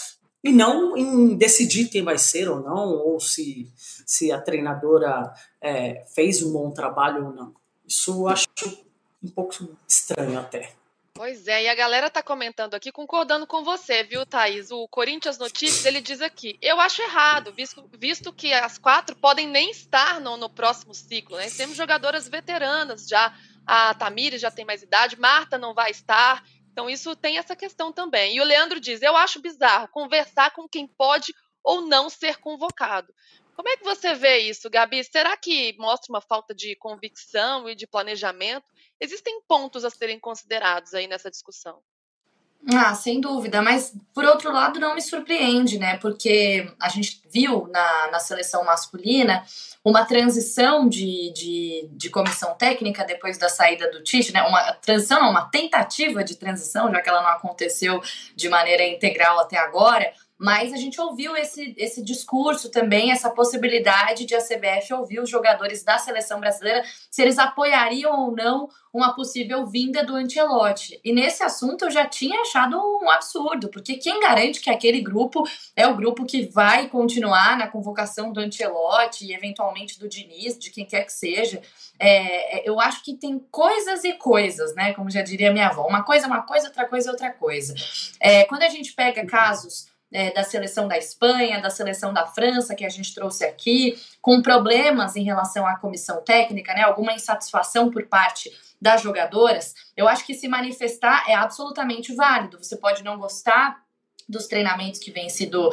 E não em decidir quem vai ser ou não, ou se, se a treinadora é, fez um bom trabalho ou não. Isso eu acho um pouco estranho até. Pois é, e a galera tá comentando aqui, concordando com você, viu, Thaís? O Corinthians Notícias, ele diz aqui, eu acho errado, visto, visto que as quatro podem nem estar no, no próximo ciclo, né? Temos jogadoras veteranas já, a Tamires já tem mais idade, Marta não vai estar, então isso tem essa questão também. E o Leandro diz, eu acho bizarro conversar com quem pode ou não ser convocado. Como é que você vê isso, Gabi? Será que mostra uma falta de convicção e de planejamento? Existem pontos a serem considerados aí nessa discussão. Ah, sem dúvida, mas por outro lado não me surpreende, né? Porque a gente viu na, na seleção masculina uma transição de, de, de comissão técnica depois da saída do Tite, né? Uma transição, uma tentativa de transição, já que ela não aconteceu de maneira integral até agora, mas a gente ouviu esse, esse discurso também, essa possibilidade de a CBF ouvir os jogadores da seleção brasileira se eles apoiariam ou não uma possível vinda do Ancelotti. E nesse assunto eu já tinha achado um absurdo, porque quem garante que aquele grupo é o grupo que vai continuar na convocação do Ancelotti e eventualmente do Diniz, de quem quer que seja. É, é eu acho que tem coisas e coisas, né? Como já diria minha avó. Uma coisa é uma coisa, outra coisa é outra coisa. É, quando a gente pega casos é, da seleção da Espanha, da seleção da França, que a gente trouxe aqui, com problemas em relação à comissão técnica, né, alguma insatisfação por parte das jogadoras, eu acho que se manifestar é absolutamente válido. Você pode não gostar dos treinamentos que vêm sido uh,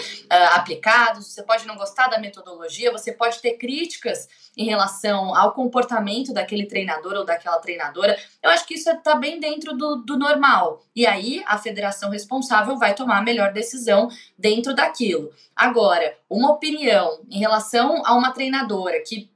aplicados, você pode não gostar da metodologia, você pode ter críticas em relação ao comportamento daquele treinador ou daquela treinadora. Eu acho que isso está bem dentro do, do normal. E aí a federação responsável vai tomar a melhor decisão dentro daquilo. Agora, uma opinião em relação a uma treinadora que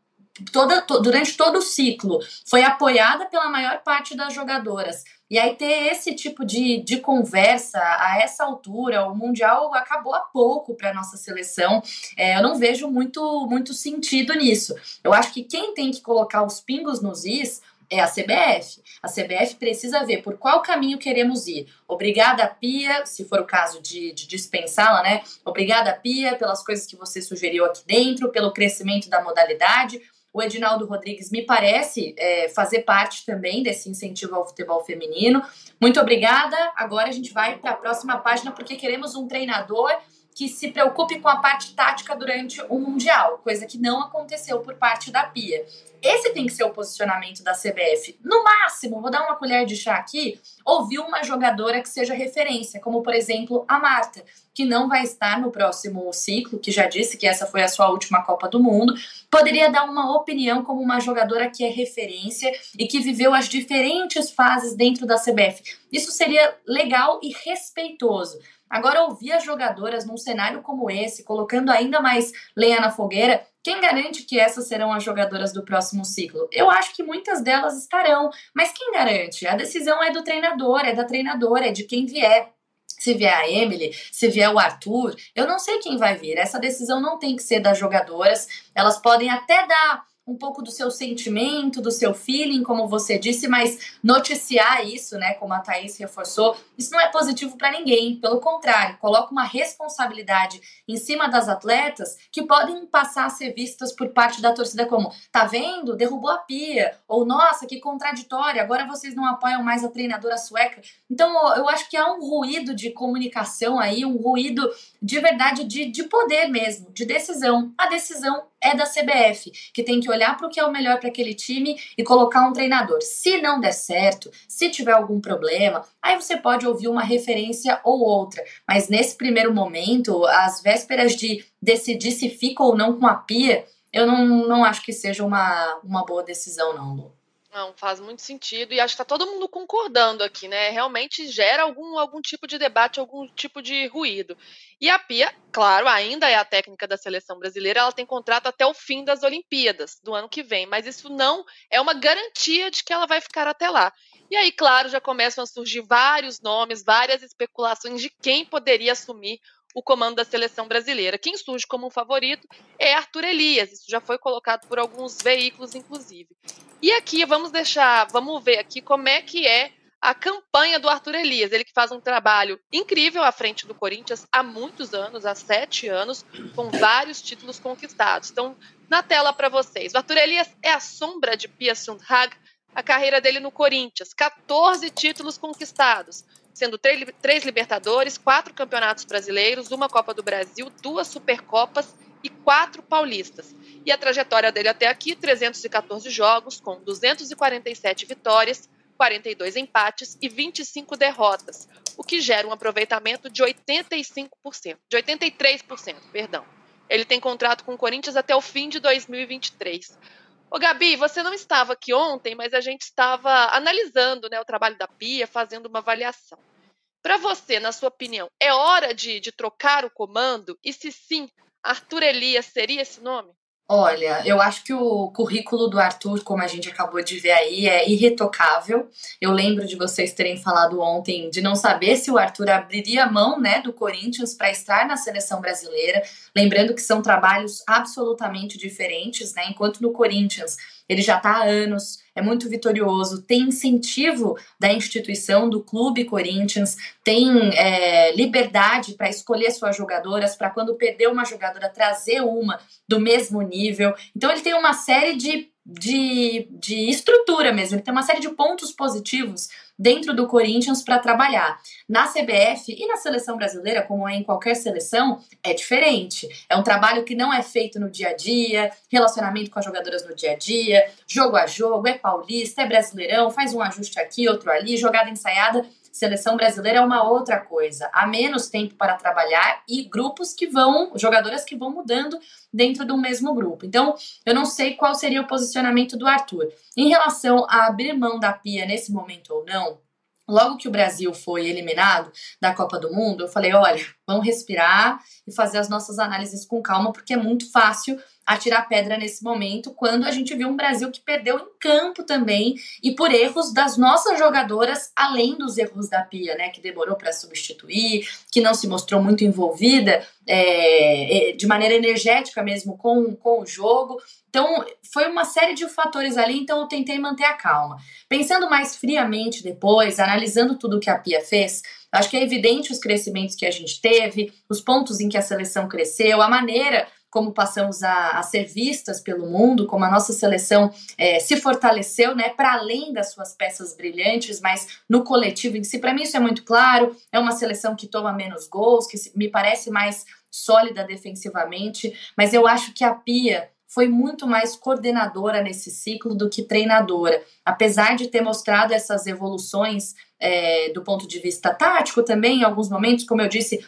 toda, to, durante todo o ciclo foi apoiada pela maior parte das jogadoras. E aí ter esse tipo de, de conversa a essa altura, o Mundial acabou há pouco para a nossa seleção. É, eu não vejo muito, muito sentido nisso. Eu acho que quem tem que colocar os pingos nos is é a CBF. A CBF precisa ver por qual caminho queremos ir. Obrigada, Pia, se for o caso de, de dispensá-la, né? Obrigada, Pia, pelas coisas que você sugeriu aqui dentro, pelo crescimento da modalidade. O Edinaldo Rodrigues me parece é, fazer parte também desse incentivo ao futebol feminino. Muito obrigada. Agora a gente vai para a próxima página porque queremos um treinador que se preocupe com a parte tática durante o Mundial, coisa que não aconteceu por parte da Pia. Esse tem que ser o posicionamento da CBF. No máximo, vou dar uma colher de chá aqui, ouvir uma jogadora que seja referência, como por exemplo a Marta, que não vai estar no próximo ciclo, que já disse que essa foi a sua última Copa do Mundo, poderia dar uma opinião como uma jogadora que é referência e que viveu as diferentes fases dentro da CBF. Isso seria legal e respeitoso. Agora, ouvir as jogadoras num cenário como esse, colocando ainda mais lenha na fogueira, quem garante que essas serão as jogadoras do próximo ciclo? Eu acho que muitas delas estarão, mas quem garante? A decisão é do treinador, é da treinadora, é de quem vier. Se vier a Emily, se vier o Arthur, eu não sei quem vai vir. Essa decisão não tem que ser das jogadoras. Elas podem até dar um pouco do seu sentimento, do seu feeling, como você disse, mas noticiar isso, né, como a Thaís reforçou, isso não é positivo para ninguém. Pelo contrário, coloca uma responsabilidade em cima das atletas que podem passar a ser vistas por parte da torcida como, tá vendo? Derrubou a pia. Ou, nossa, que contraditória, agora vocês não apoiam mais a treinadora sueca. Então, eu acho que há um ruído de comunicação aí, um ruído de verdade de, de poder mesmo, de decisão. A decisão é da CBF, que tem que olhar para o que é o melhor para aquele time e colocar um treinador. Se não der certo, se tiver algum problema, aí você pode ouvir uma referência ou outra. Mas nesse primeiro momento, às vésperas de decidir se fica ou não com a pia, eu não, não acho que seja uma, uma boa decisão, não, Lu. Não, faz muito sentido e acho que está todo mundo concordando aqui, né? Realmente gera algum, algum tipo de debate, algum tipo de ruído. E a Pia, claro, ainda é a técnica da seleção brasileira, ela tem contrato até o fim das Olimpíadas do ano que vem, mas isso não é uma garantia de que ela vai ficar até lá. E aí, claro, já começam a surgir vários nomes, várias especulações de quem poderia assumir o comando da seleção brasileira. Quem surge como um favorito é Arthur Elias. Isso já foi colocado por alguns veículos, inclusive. E aqui vamos deixar, vamos ver aqui como é que é a campanha do Arthur Elias. Ele que faz um trabalho incrível à frente do Corinthians há muitos anos, há sete anos, com vários títulos conquistados. Então, na tela para vocês. O Arthur Elias é a sombra de Pia Sundhag, a carreira dele no Corinthians. 14 títulos conquistados sendo três, Libertadores, quatro Campeonatos Brasileiros, uma Copa do Brasil, duas Supercopas e quatro paulistas. E a trajetória dele até aqui, 314 jogos, com 247 vitórias, 42 empates e 25 derrotas, o que gera um aproveitamento de 85%, de 83%, perdão. Ele tem contrato com o Corinthians até o fim de 2023. Ô, Gabi, você não estava aqui ontem, mas a gente estava analisando né, o trabalho da Pia, fazendo uma avaliação. Para você, na sua opinião, é hora de, de trocar o comando? E se sim, Arthur Elias seria esse nome? Olha, eu acho que o currículo do Arthur, como a gente acabou de ver aí, é irretocável. Eu lembro de vocês terem falado ontem de não saber se o Arthur abriria mão, né, do Corinthians para estar na seleção brasileira. Lembrando que são trabalhos absolutamente diferentes, né? Enquanto no Corinthians ele já está há anos, é muito vitorioso, tem incentivo da instituição, do Clube Corinthians, tem é, liberdade para escolher suas jogadoras, para quando perder uma jogadora, trazer uma do mesmo nível. Então ele tem uma série de de, de estrutura mesmo. Ele tem uma série de pontos positivos dentro do Corinthians para trabalhar. Na CBF e na seleção brasileira, como é em qualquer seleção, é diferente. É um trabalho que não é feito no dia a dia, relacionamento com as jogadoras no dia a dia, jogo a jogo, é paulista, é brasileirão, faz um ajuste aqui, outro ali, jogada ensaiada. Seleção brasileira é uma outra coisa. Há menos tempo para trabalhar e grupos que vão, jogadoras que vão mudando dentro do mesmo grupo. Então, eu não sei qual seria o posicionamento do Arthur. Em relação a abrir mão da Pia nesse momento ou não, Logo que o Brasil foi eliminado da Copa do Mundo, eu falei: olha, vamos respirar e fazer as nossas análises com calma, porque é muito fácil atirar pedra nesse momento, quando a gente viu um Brasil que perdeu em campo também e por erros das nossas jogadoras, além dos erros da Pia, né, que demorou para substituir, que não se mostrou muito envolvida é, é, de maneira energética mesmo com, com o jogo. Então, foi uma série de fatores ali, então eu tentei manter a calma. Pensando mais friamente depois, analisando tudo que a Pia fez, acho que é evidente os crescimentos que a gente teve, os pontos em que a seleção cresceu, a maneira como passamos a, a, ser vistas pelo mundo, como a nossa seleção é, se fortaleceu, né, para além das suas peças brilhantes, mas no coletivo em si, para mim isso é muito claro. É uma seleção que toma menos gols, que me parece mais sólida defensivamente, mas eu acho que a Pia foi muito mais coordenadora nesse ciclo do que treinadora. Apesar de ter mostrado essas evoluções é, do ponto de vista tático também, em alguns momentos, como eu disse,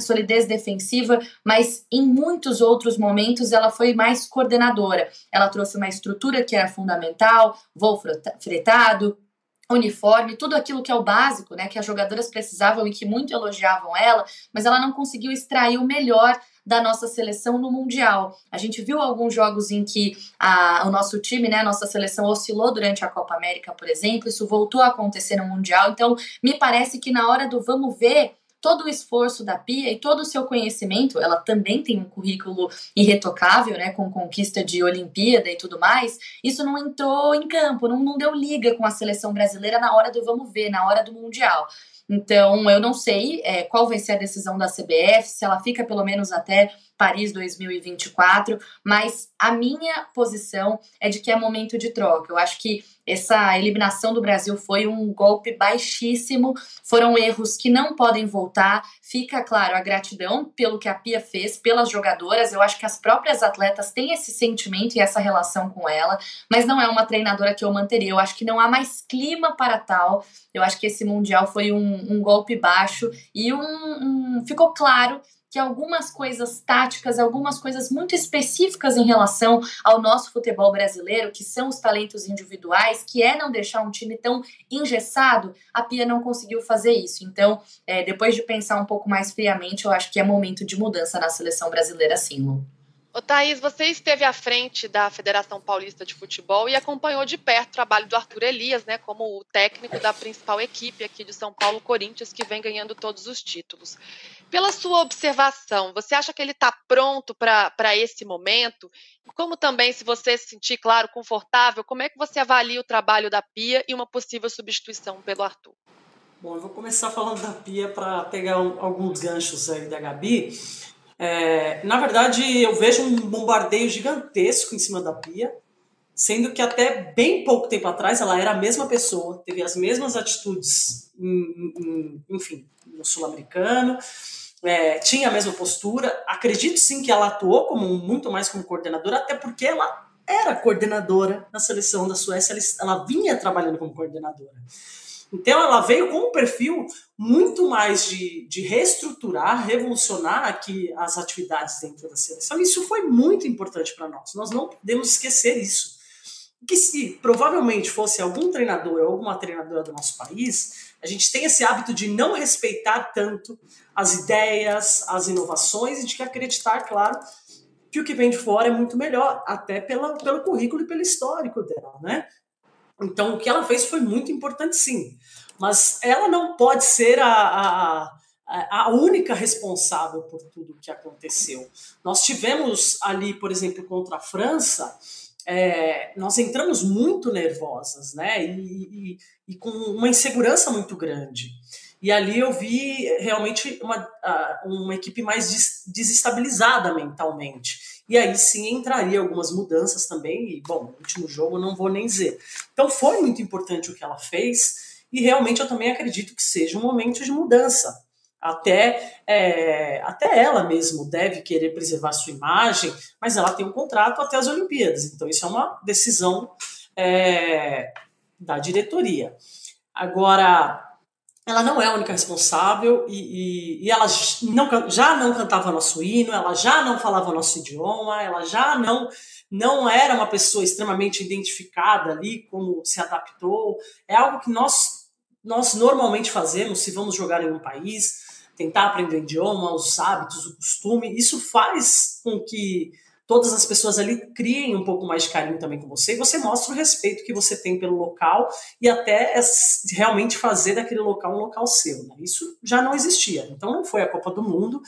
solidez defensiva, mas em muitos outros momentos ela foi mais coordenadora. Ela trouxe uma estrutura que era fundamental, voo fretado, uniforme, tudo aquilo que é o básico, né, que as jogadoras precisavam e que muito elogiavam ela, mas ela não conseguiu extrair o melhor da nossa seleção no Mundial. A gente viu alguns jogos em que a, o nosso time, né, a nossa seleção oscilou durante a Copa América, por exemplo, isso voltou a acontecer no Mundial, então me parece que na hora do vamos ver, todo o esforço da Pia e todo o seu conhecimento, ela também tem um currículo irretocável, né, com conquista de Olimpíada e tudo mais, isso não entrou em campo, não, não deu liga com a seleção brasileira na hora do vamos ver, na hora do Mundial. Então, eu não sei é, qual vai ser a decisão da CBF, se ela fica pelo menos até Paris 2024, mas a minha posição é de que é momento de troca. Eu acho que essa eliminação do Brasil foi um golpe baixíssimo, foram erros que não podem voltar. Fica claro a gratidão pelo que a Pia fez, pelas jogadoras. Eu acho que as próprias atletas têm esse sentimento e essa relação com ela, mas não é uma treinadora que eu manteria. Eu acho que não há mais clima para tal. Eu acho que esse Mundial foi um, um golpe baixo e um, um ficou claro que algumas coisas táticas, algumas coisas muito específicas em relação ao nosso futebol brasileiro, que são os talentos individuais, que é não deixar um time tão engessado, a Pia não conseguiu fazer isso. Então, é, depois de pensar um pouco mais friamente, eu acho que é momento de mudança na seleção brasileira, sim, Lu. Ô, Thaís, você esteve à frente da Federação Paulista de Futebol e acompanhou de perto o trabalho do Arthur Elias, né, como o técnico da principal equipe aqui de São Paulo, Corinthians, que vem ganhando todos os títulos. Pela sua observação, você acha que ele está pronto para esse momento? Como também, se você se sentir, claro, confortável, como é que você avalia o trabalho da Pia e uma possível substituição pelo Arthur? Bom, eu vou começar falando da Pia para pegar um, alguns ganchos aí da Gabi. É, na verdade, eu vejo um bombardeio gigantesco em cima da Pia, sendo que até bem pouco tempo atrás ela era a mesma pessoa, teve as mesmas atitudes, em, em, enfim, no sul-americano, é, tinha a mesma postura. Acredito sim que ela atuou como muito mais como coordenadora, até porque ela era coordenadora na seleção da Suécia, ela, ela vinha trabalhando como coordenadora. Então ela veio com um perfil muito mais de, de reestruturar, revolucionar aqui as atividades dentro da seleção. Isso foi muito importante para nós. Nós não podemos esquecer isso. Que se provavelmente fosse algum treinador ou alguma treinadora do nosso país, a gente tem esse hábito de não respeitar tanto as ideias, as inovações e de acreditar, claro, que o que vem de fora é muito melhor, até pela, pelo currículo e pelo histórico dela, né? Então, o que ela fez foi muito importante, sim. Mas ela não pode ser a, a, a única responsável por tudo que aconteceu. Nós tivemos ali, por exemplo, contra a França, é, nós entramos muito nervosas, né? E, e, e, com uma insegurança muito grande. E ali eu vi realmente uma, uma equipe mais desestabilizada mentalmente. E aí sim entraria algumas mudanças também. E, bom, último jogo não vou nem dizer. Então foi muito importante o que ela fez. E realmente eu também acredito que seja um momento de mudança. Até, é, até ela mesmo deve querer preservar sua imagem, mas ela tem um contrato até as Olimpíadas. Então isso é uma decisão é, da diretoria. Agora, ela não é a única responsável e, e, e, ela não, já não cantava nosso hino, ela já não falava nosso idioma, ela já não não era uma pessoa extremamente identificada ali, como se adaptou. É algo que nós, nós normalmente fazemos se vamos jogar em um país, tentar aprender o idioma, os hábitos, o costume. Isso faz com que todas as pessoas ali criem um pouco mais de carinho também com você e você mostra o respeito que você tem pelo local e até realmente fazer daquele local um local seu. Né? Isso já não existia. Então não foi a Copa do Mundo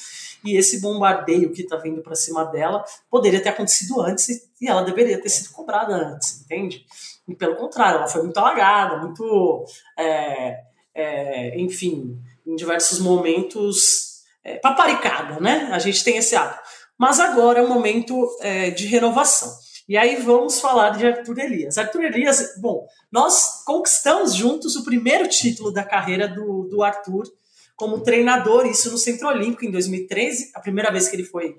e esse bombardeio que está vindo para cima dela poderia ter acontecido antes e ela deveria ter sido cobrada antes, entende? E pelo contrário, ela foi muito alagada, muito. É, é, enfim, em diversos momentos é, paparicada, né? A gente tem esse hábito. Mas agora é um momento é, de renovação. E aí vamos falar de Arthur Elias. Arthur Elias, bom, nós conquistamos juntos o primeiro título da carreira do, do Arthur como treinador, isso no Centro Olímpico em 2013, a primeira vez que ele foi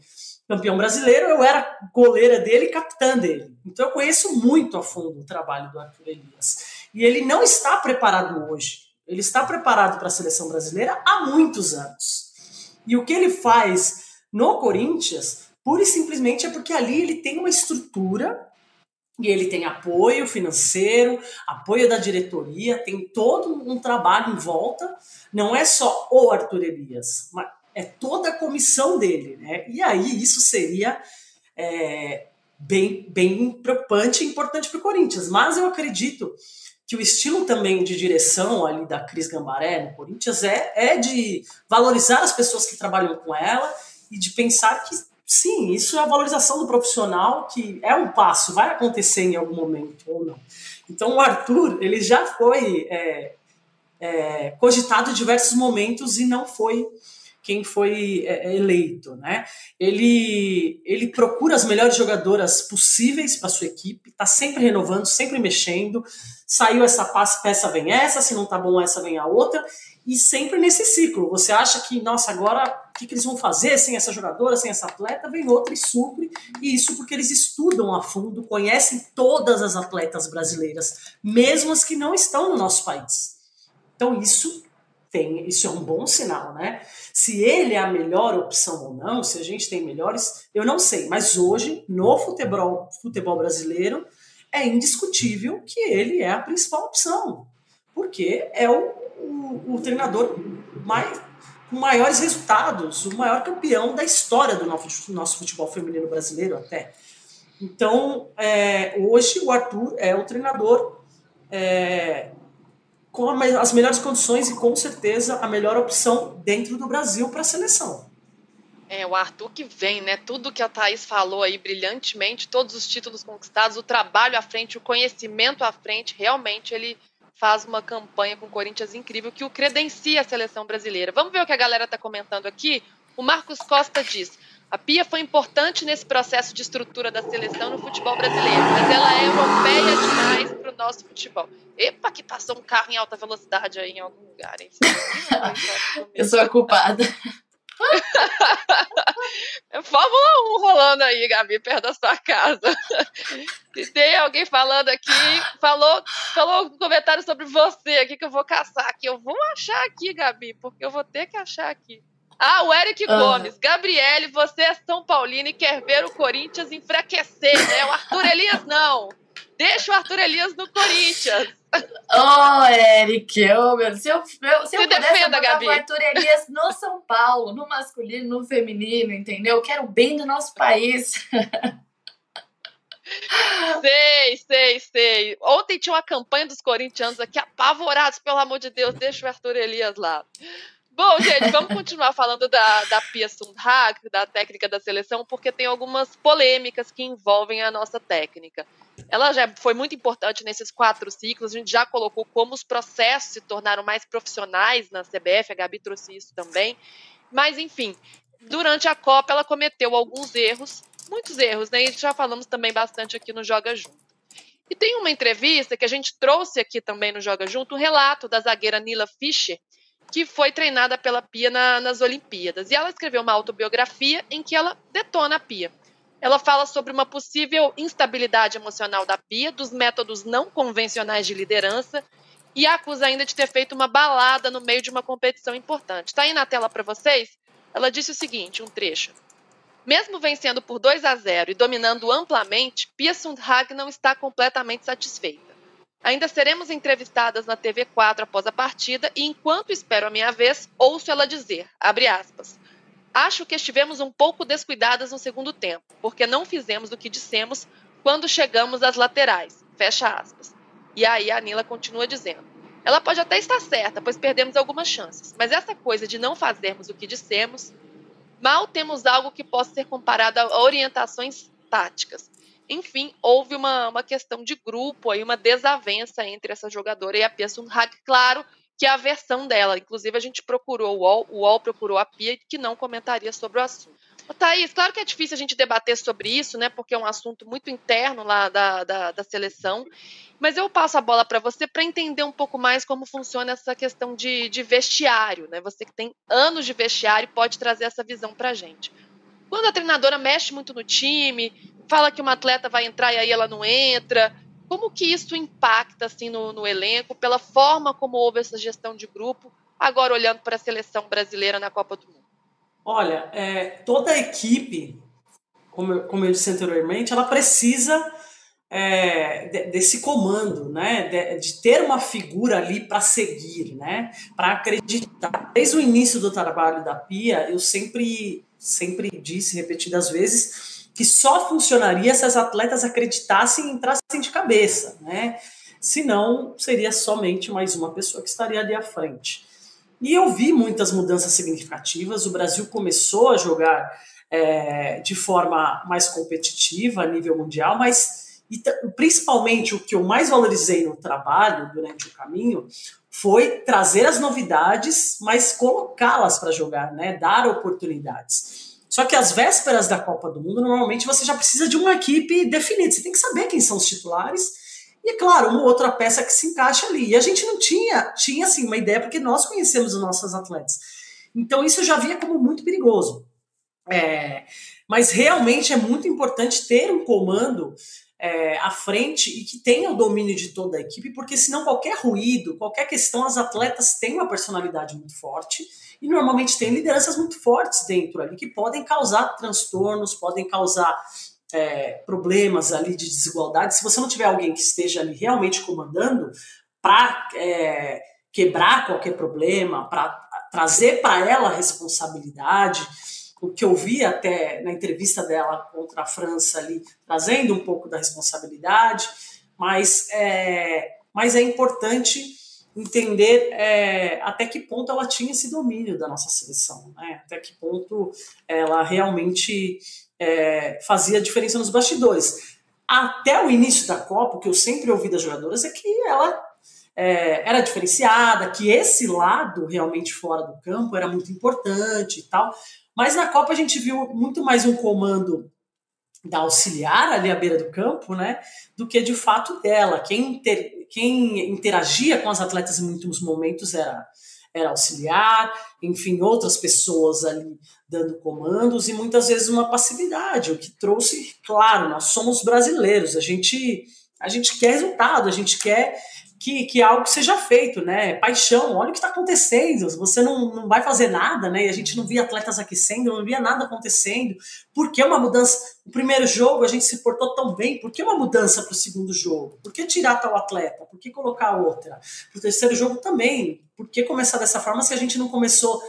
campeão brasileiro, eu era goleira dele e capitã dele. Então eu conheço muito a fundo o trabalho do Arthur Elias. E ele não está preparado hoje. Ele está preparado para a seleção brasileira há muitos anos. E o que ele faz no Corinthians, pura e simplesmente é porque ali ele tem uma estrutura e ele tem apoio financeiro, apoio da diretoria, tem todo um trabalho em volta. Não é só o Arthur Elias, mas é toda a comissão dele, né? E aí isso seria é, bem, bem preocupante e importante para o Corinthians. Mas eu acredito que o estilo também de direção ali da Cris Gambaré no Corinthians é, é de valorizar as pessoas que trabalham com ela e de pensar que sim, isso é a valorização do profissional, que é um passo, vai acontecer em algum momento ou não. Então o Arthur, ele já foi é, é, cogitado em diversos momentos e não foi quem foi é, eleito, né? Ele, ele procura as melhores jogadoras possíveis para sua equipe, está sempre renovando, sempre mexendo. Saiu essa peça, vem essa, se não tá bom essa, vem a outra e sempre nesse ciclo. Você acha que, nossa, agora o que, que, eles vão fazer sem essa jogadora, sem essa atleta? Vem outra e supre. E isso porque eles estudam a fundo, conhecem todas as atletas brasileiras, mesmo as que não estão no nosso país. Então isso tem, isso é um bom sinal, né? Se ele é a melhor opção ou não, se a gente tem melhores, eu não sei. Mas hoje, no futebol, futebol brasileiro, é indiscutível que ele é a principal opção. Porque é o o, o treinador mais, com maiores resultados, o maior campeão da história do nosso, futebol feminino brasileiro até. Então, é, hoje o Arthur é o treinador é, com as melhores condições e com certeza a melhor opção dentro do Brasil para a seleção. É, o Arthur que vem, né? Tudo que a Thaís falou aí brilhantemente, todos os títulos conquistados, o trabalho à frente, o conhecimento à frente, realmente ele faz uma campanha com o Corinthians incrível que o credencia a seleção brasileira. Vamos ver o que a galera está comentando aqui? O Marcos Costa diz: a Pia foi importante nesse processo de estrutura da seleção no futebol brasileiro, mas ela é europeia demais para o nosso futebol. Epa, que passou um carro em alta velocidade aí em algum lugar, hein? Eu sou a culpada. É Fórmula 1 rolando aí, Gabi, perto da sua casa. Se tem alguém falando aqui, falou, falou um comentário sobre você aqui que eu vou caçar aqui. Eu vou achar aqui, Gabi, porque eu vou ter que achar aqui. Ah, o Eric uhum. Gomes. Gabriele, você é São Paulino e quer ver o Corinthians enfraquecer, né? O Arthur Elias não. Deixa o Arthur Elias no Corinthians. Oh, Eric, oh, meu, se eu, se eu Se pudesse, defenda, eu Gabi. o Arthur Elias no São Paulo, no masculino, no feminino, entendeu? Eu quero o bem do nosso país. Sei, sei, sei. Ontem tinha uma campanha dos corintianos aqui apavorados, pelo amor de Deus, deixa o Arthur Elias lá. Bom, gente, vamos continuar falando da, da Pia Sundhag, da técnica da seleção, porque tem algumas polêmicas que envolvem a nossa técnica. Ela já foi muito importante nesses quatro ciclos, a gente já colocou como os processos se tornaram mais profissionais na CBF, a Gabi trouxe isso também. Mas, enfim, durante a Copa ela cometeu alguns erros, muitos erros, né? E já falamos também bastante aqui no Joga Junto. E tem uma entrevista que a gente trouxe aqui também no Joga Junto, um relato da zagueira Nila Fischer, que foi treinada pela Pia na, nas Olimpíadas. E ela escreveu uma autobiografia em que ela detona a Pia. Ela fala sobre uma possível instabilidade emocional da Pia, dos métodos não convencionais de liderança e a acusa ainda de ter feito uma balada no meio de uma competição importante. Está aí na tela para vocês? Ela disse o seguinte, um trecho. Mesmo vencendo por 2 a 0 e dominando amplamente, Pia Sundhag não está completamente satisfeita. Ainda seremos entrevistadas na TV 4 após a partida e enquanto espero a minha vez, ouço ela dizer, aspas, Acho que estivemos um pouco descuidadas no segundo tempo, porque não fizemos o que dissemos quando chegamos às laterais. Fecha aspas. E aí a Nila continua dizendo: ela pode até estar certa, pois perdemos algumas chances, mas essa coisa de não fazermos o que dissemos, mal temos algo que possa ser comparado a orientações táticas. Enfim, houve uma, uma questão de grupo, aí, uma desavença entre essa jogadora e a Pia Sundhag, claro que é a versão dela. Inclusive, a gente procurou o UOL, o UOL procurou a Pia, que não comentaria sobre o assunto. Thaís, claro que é difícil a gente debater sobre isso, né? Porque é um assunto muito interno lá da, da, da seleção. Mas eu passo a bola para você para entender um pouco mais como funciona essa questão de, de vestiário, né? Você que tem anos de vestiário pode trazer essa visão para gente. Quando a treinadora mexe muito no time, fala que uma atleta vai entrar e aí ela não entra, como que isso impacta assim no, no elenco, pela forma como houve essa gestão de grupo, agora olhando para a seleção brasileira na Copa do Mundo? Olha, é, toda a equipe, como eu, como eu disse anteriormente, ela precisa é, de, desse comando, né? De, de, ter uma figura ali para seguir, né? Para acreditar. Desde o início do trabalho da Pia, eu sempre, sempre disse repetidas vezes que só funcionaria se as atletas acreditassem e entrassem de cabeça, né? Senão, seria somente mais uma pessoa que estaria ali à frente. E eu vi muitas mudanças significativas. O Brasil começou a jogar é, de forma mais competitiva a nível mundial, mas e, principalmente o que eu mais valorizei no trabalho durante o caminho foi trazer as novidades, mas colocá-las para jogar, né? Dar oportunidades. Só que às vésperas da Copa do Mundo, normalmente você já precisa de uma equipe definida. Você tem que saber quem são os titulares. E, claro, uma outra peça que se encaixa ali. E a gente não tinha, tinha assim, uma ideia, porque nós conhecemos os nossos atletas. Então, isso eu já via como muito perigoso. É, mas realmente é muito importante ter um comando é, à frente e que tenha o domínio de toda a equipe, porque senão qualquer ruído, qualquer questão, as atletas têm uma personalidade muito forte e normalmente tem lideranças muito fortes dentro ali que podem causar transtornos, podem causar é, problemas ali de desigualdade. Se você não tiver alguém que esteja ali realmente comandando para é, quebrar qualquer problema, para trazer para ela a responsabilidade, o que eu vi até na entrevista dela contra a França ali, trazendo um pouco da responsabilidade, mas é, mas é importante entender é, até que ponto ela tinha esse domínio da nossa seleção, né? até que ponto ela realmente é, fazia diferença nos bastidores. Até o início da Copa, o que eu sempre ouvi das jogadoras é que ela é, era diferenciada, que esse lado realmente fora do campo era muito importante e tal. Mas na Copa a gente viu muito mais um comando da auxiliar ali à beira do campo, né, do que de fato dela. Quem, inter, quem interagia com as atletas em muitos momentos era, era auxiliar, enfim, outras pessoas ali dando comandos e muitas vezes uma passividade, o que trouxe, claro, nós somos brasileiros, a gente a gente quer resultado, a gente quer que, que algo seja feito, né? Paixão, olha o que está acontecendo. Você não, não vai fazer nada, né? E a gente não via atletas aquecendo, não via nada acontecendo. Por que uma mudança? O primeiro jogo a gente se portou tão bem, por que uma mudança para o segundo jogo? Por que tirar tal atleta? Por que colocar outra? Para o terceiro jogo também. Por que começar dessa forma se a gente não começou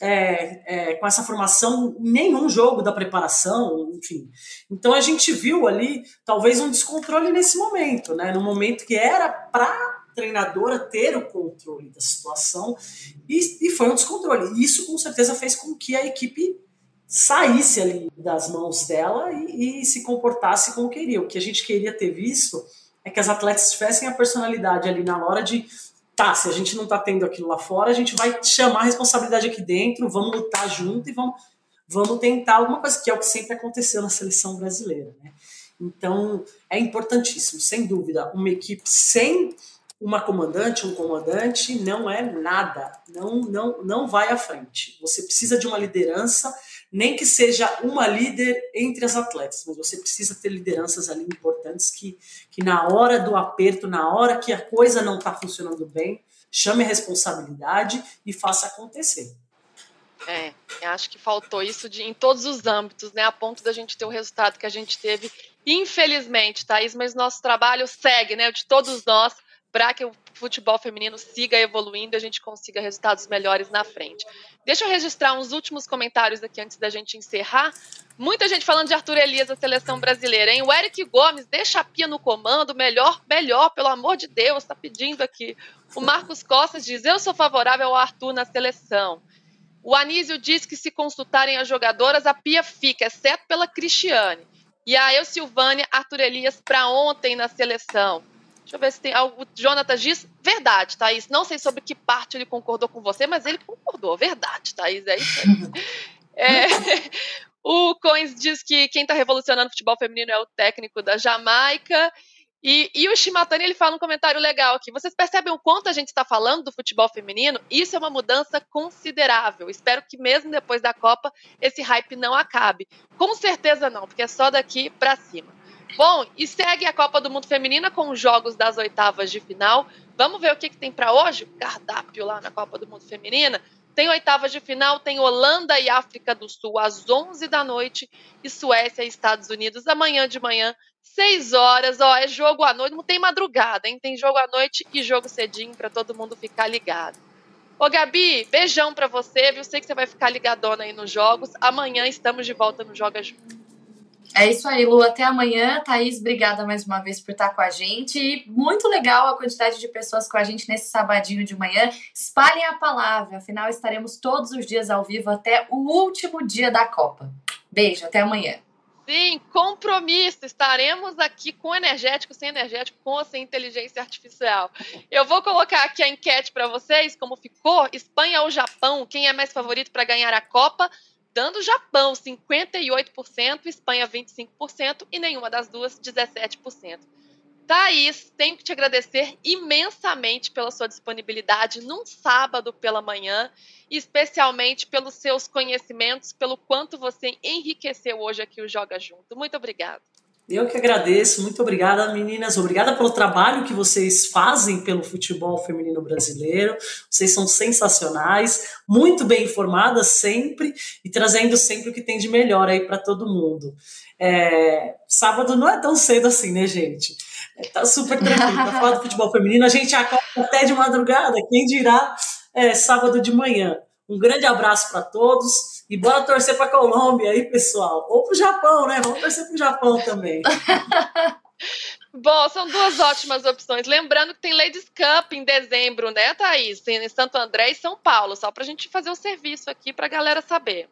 é, é, com essa formação nenhum jogo da preparação, enfim. Então a gente viu ali talvez um descontrole nesse momento, né? No momento que era para treinadora ter o controle da situação e, e foi um descontrole. Isso com certeza fez com que a equipe saísse ali das mãos dela e, e, se comportasse como queria. O que a gente queria ter visto é que as atletas tivessem a personalidade ali na hora de tá, se a gente não tá tendo aquilo lá fora, a gente vai chamar a responsabilidade aqui dentro, vamos lutar junto e vamos, vamos tentar alguma coisa, que é o que sempre aconteceu na seleção brasileira, né? Então, é importantíssimo, sem dúvida, uma equipe sem uma comandante, um comandante, não é nada, não, não, não vai à frente. Você precisa de uma liderança nem que seja uma líder entre as atletas, mas você precisa ter lideranças ali importantes que, que na hora do aperto, na hora que a coisa não está funcionando bem, chame a responsabilidade e faça acontecer. É, acho que faltou isso de, em todos os âmbitos, né? A ponto da gente ter o resultado que a gente teve, infelizmente, Thaís, mas nosso trabalho segue, né? De todos nós, para que o futebol feminino siga evoluindo e a gente consiga resultados melhores na frente. Deixa eu registrar uns últimos comentários aqui antes da gente encerrar. Muita gente falando de Arthur Elias, da seleção brasileira, hein? O Eric Gomes, deixa a pia no comando, melhor, melhor, pelo amor de Deus, está pedindo aqui. O Marcos Costas diz: Eu sou favorável ao Arthur na seleção. O Anísio diz que se consultarem as jogadoras, a pia fica, exceto pela Cristiane. E a Eu Silvânia, Arthur Elias para ontem na seleção. Deixa eu ver se tem algo. O Jonathan diz verdade, Thaís. Não sei sobre que parte ele concordou com você, mas ele concordou. Verdade, Thaís. É isso aí. é, o Coins diz que quem está revolucionando o futebol feminino é o técnico da Jamaica. E, e, o Shimatani ele fala um comentário legal aqui. Vocês percebem o quanto a gente está falando do futebol feminino? Isso é uma mudança considerável. Espero que mesmo depois da Copa esse hype não acabe. Com certeza não, porque é só daqui para cima. Bom, e segue a Copa do Mundo Feminina com os jogos das oitavas de final. Vamos ver o que, que tem para hoje? Cardápio lá na Copa do Mundo Feminina. Tem oitavas de final, tem Holanda e África do Sul às 11 da noite e Suécia e Estados Unidos amanhã de manhã, 6 horas. Ó, é jogo à noite, não tem madrugada, hein? Tem jogo à noite e jogo cedinho para todo mundo ficar ligado. Ô Gabi, beijão para você, viu? Sei que você vai ficar ligadona aí nos jogos. Amanhã estamos de volta no Joga Junto. É isso aí, Lu. Até amanhã. Thaís, obrigada mais uma vez por estar com a gente. E muito legal a quantidade de pessoas com a gente nesse sabadinho de manhã. Espalhem a palavra, afinal estaremos todos os dias ao vivo até o último dia da Copa. Beijo, até amanhã. Sim, compromisso. Estaremos aqui com energético, sem energético, com ou sem inteligência artificial. Eu vou colocar aqui a enquete para vocês, como ficou. Espanha ou Japão? Quem é mais favorito para ganhar a Copa? Dando Japão 58%, Espanha 25% e nenhuma das duas 17%. Thaís, tenho que te agradecer imensamente pela sua disponibilidade num sábado pela manhã, especialmente pelos seus conhecimentos, pelo quanto você enriqueceu hoje aqui o Joga Junto. Muito obrigada. Eu que agradeço, muito obrigada, meninas. Obrigada pelo trabalho que vocês fazem pelo futebol feminino brasileiro. Vocês são sensacionais, muito bem informadas sempre e trazendo sempre o que tem de melhor aí para todo mundo. É, sábado não é tão cedo assim, né, gente? Tá super tranquilo. Para falar do futebol feminino, a gente acorda até de madrugada, quem dirá é, sábado de manhã. Um grande abraço para todos e bora torcer para a Colômbia aí, pessoal. Ou para o Japão, né? Vamos torcer para o Japão também. Bom, são duas ótimas opções. Lembrando que tem Ladies Cup em dezembro, né, Thaís? Em Santo André e São Paulo, só para a gente fazer o um serviço aqui para a galera saber.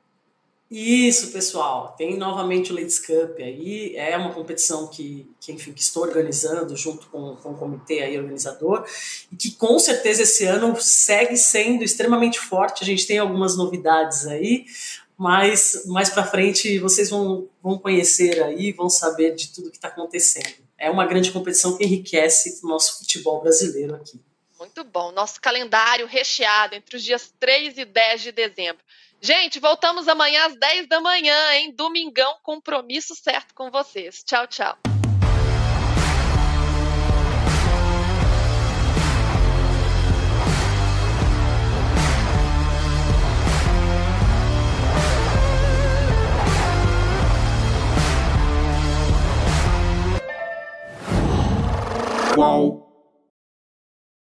Isso, pessoal. Tem novamente o Ladies Cup aí. É uma competição que, que enfim, que estou organizando junto com, com o comitê aí organizador e que com certeza esse ano segue sendo extremamente forte. A gente tem algumas novidades aí, mas mais para frente vocês vão, vão conhecer aí, vão saber de tudo que está acontecendo. É uma grande competição que enriquece o nosso futebol brasileiro aqui. Muito bom. Nosso calendário recheado entre os dias 3 e 10 de dezembro. Gente, voltamos amanhã às 10 da manhã, hein? Domingão, compromisso certo com vocês. Tchau, tchau. Qual?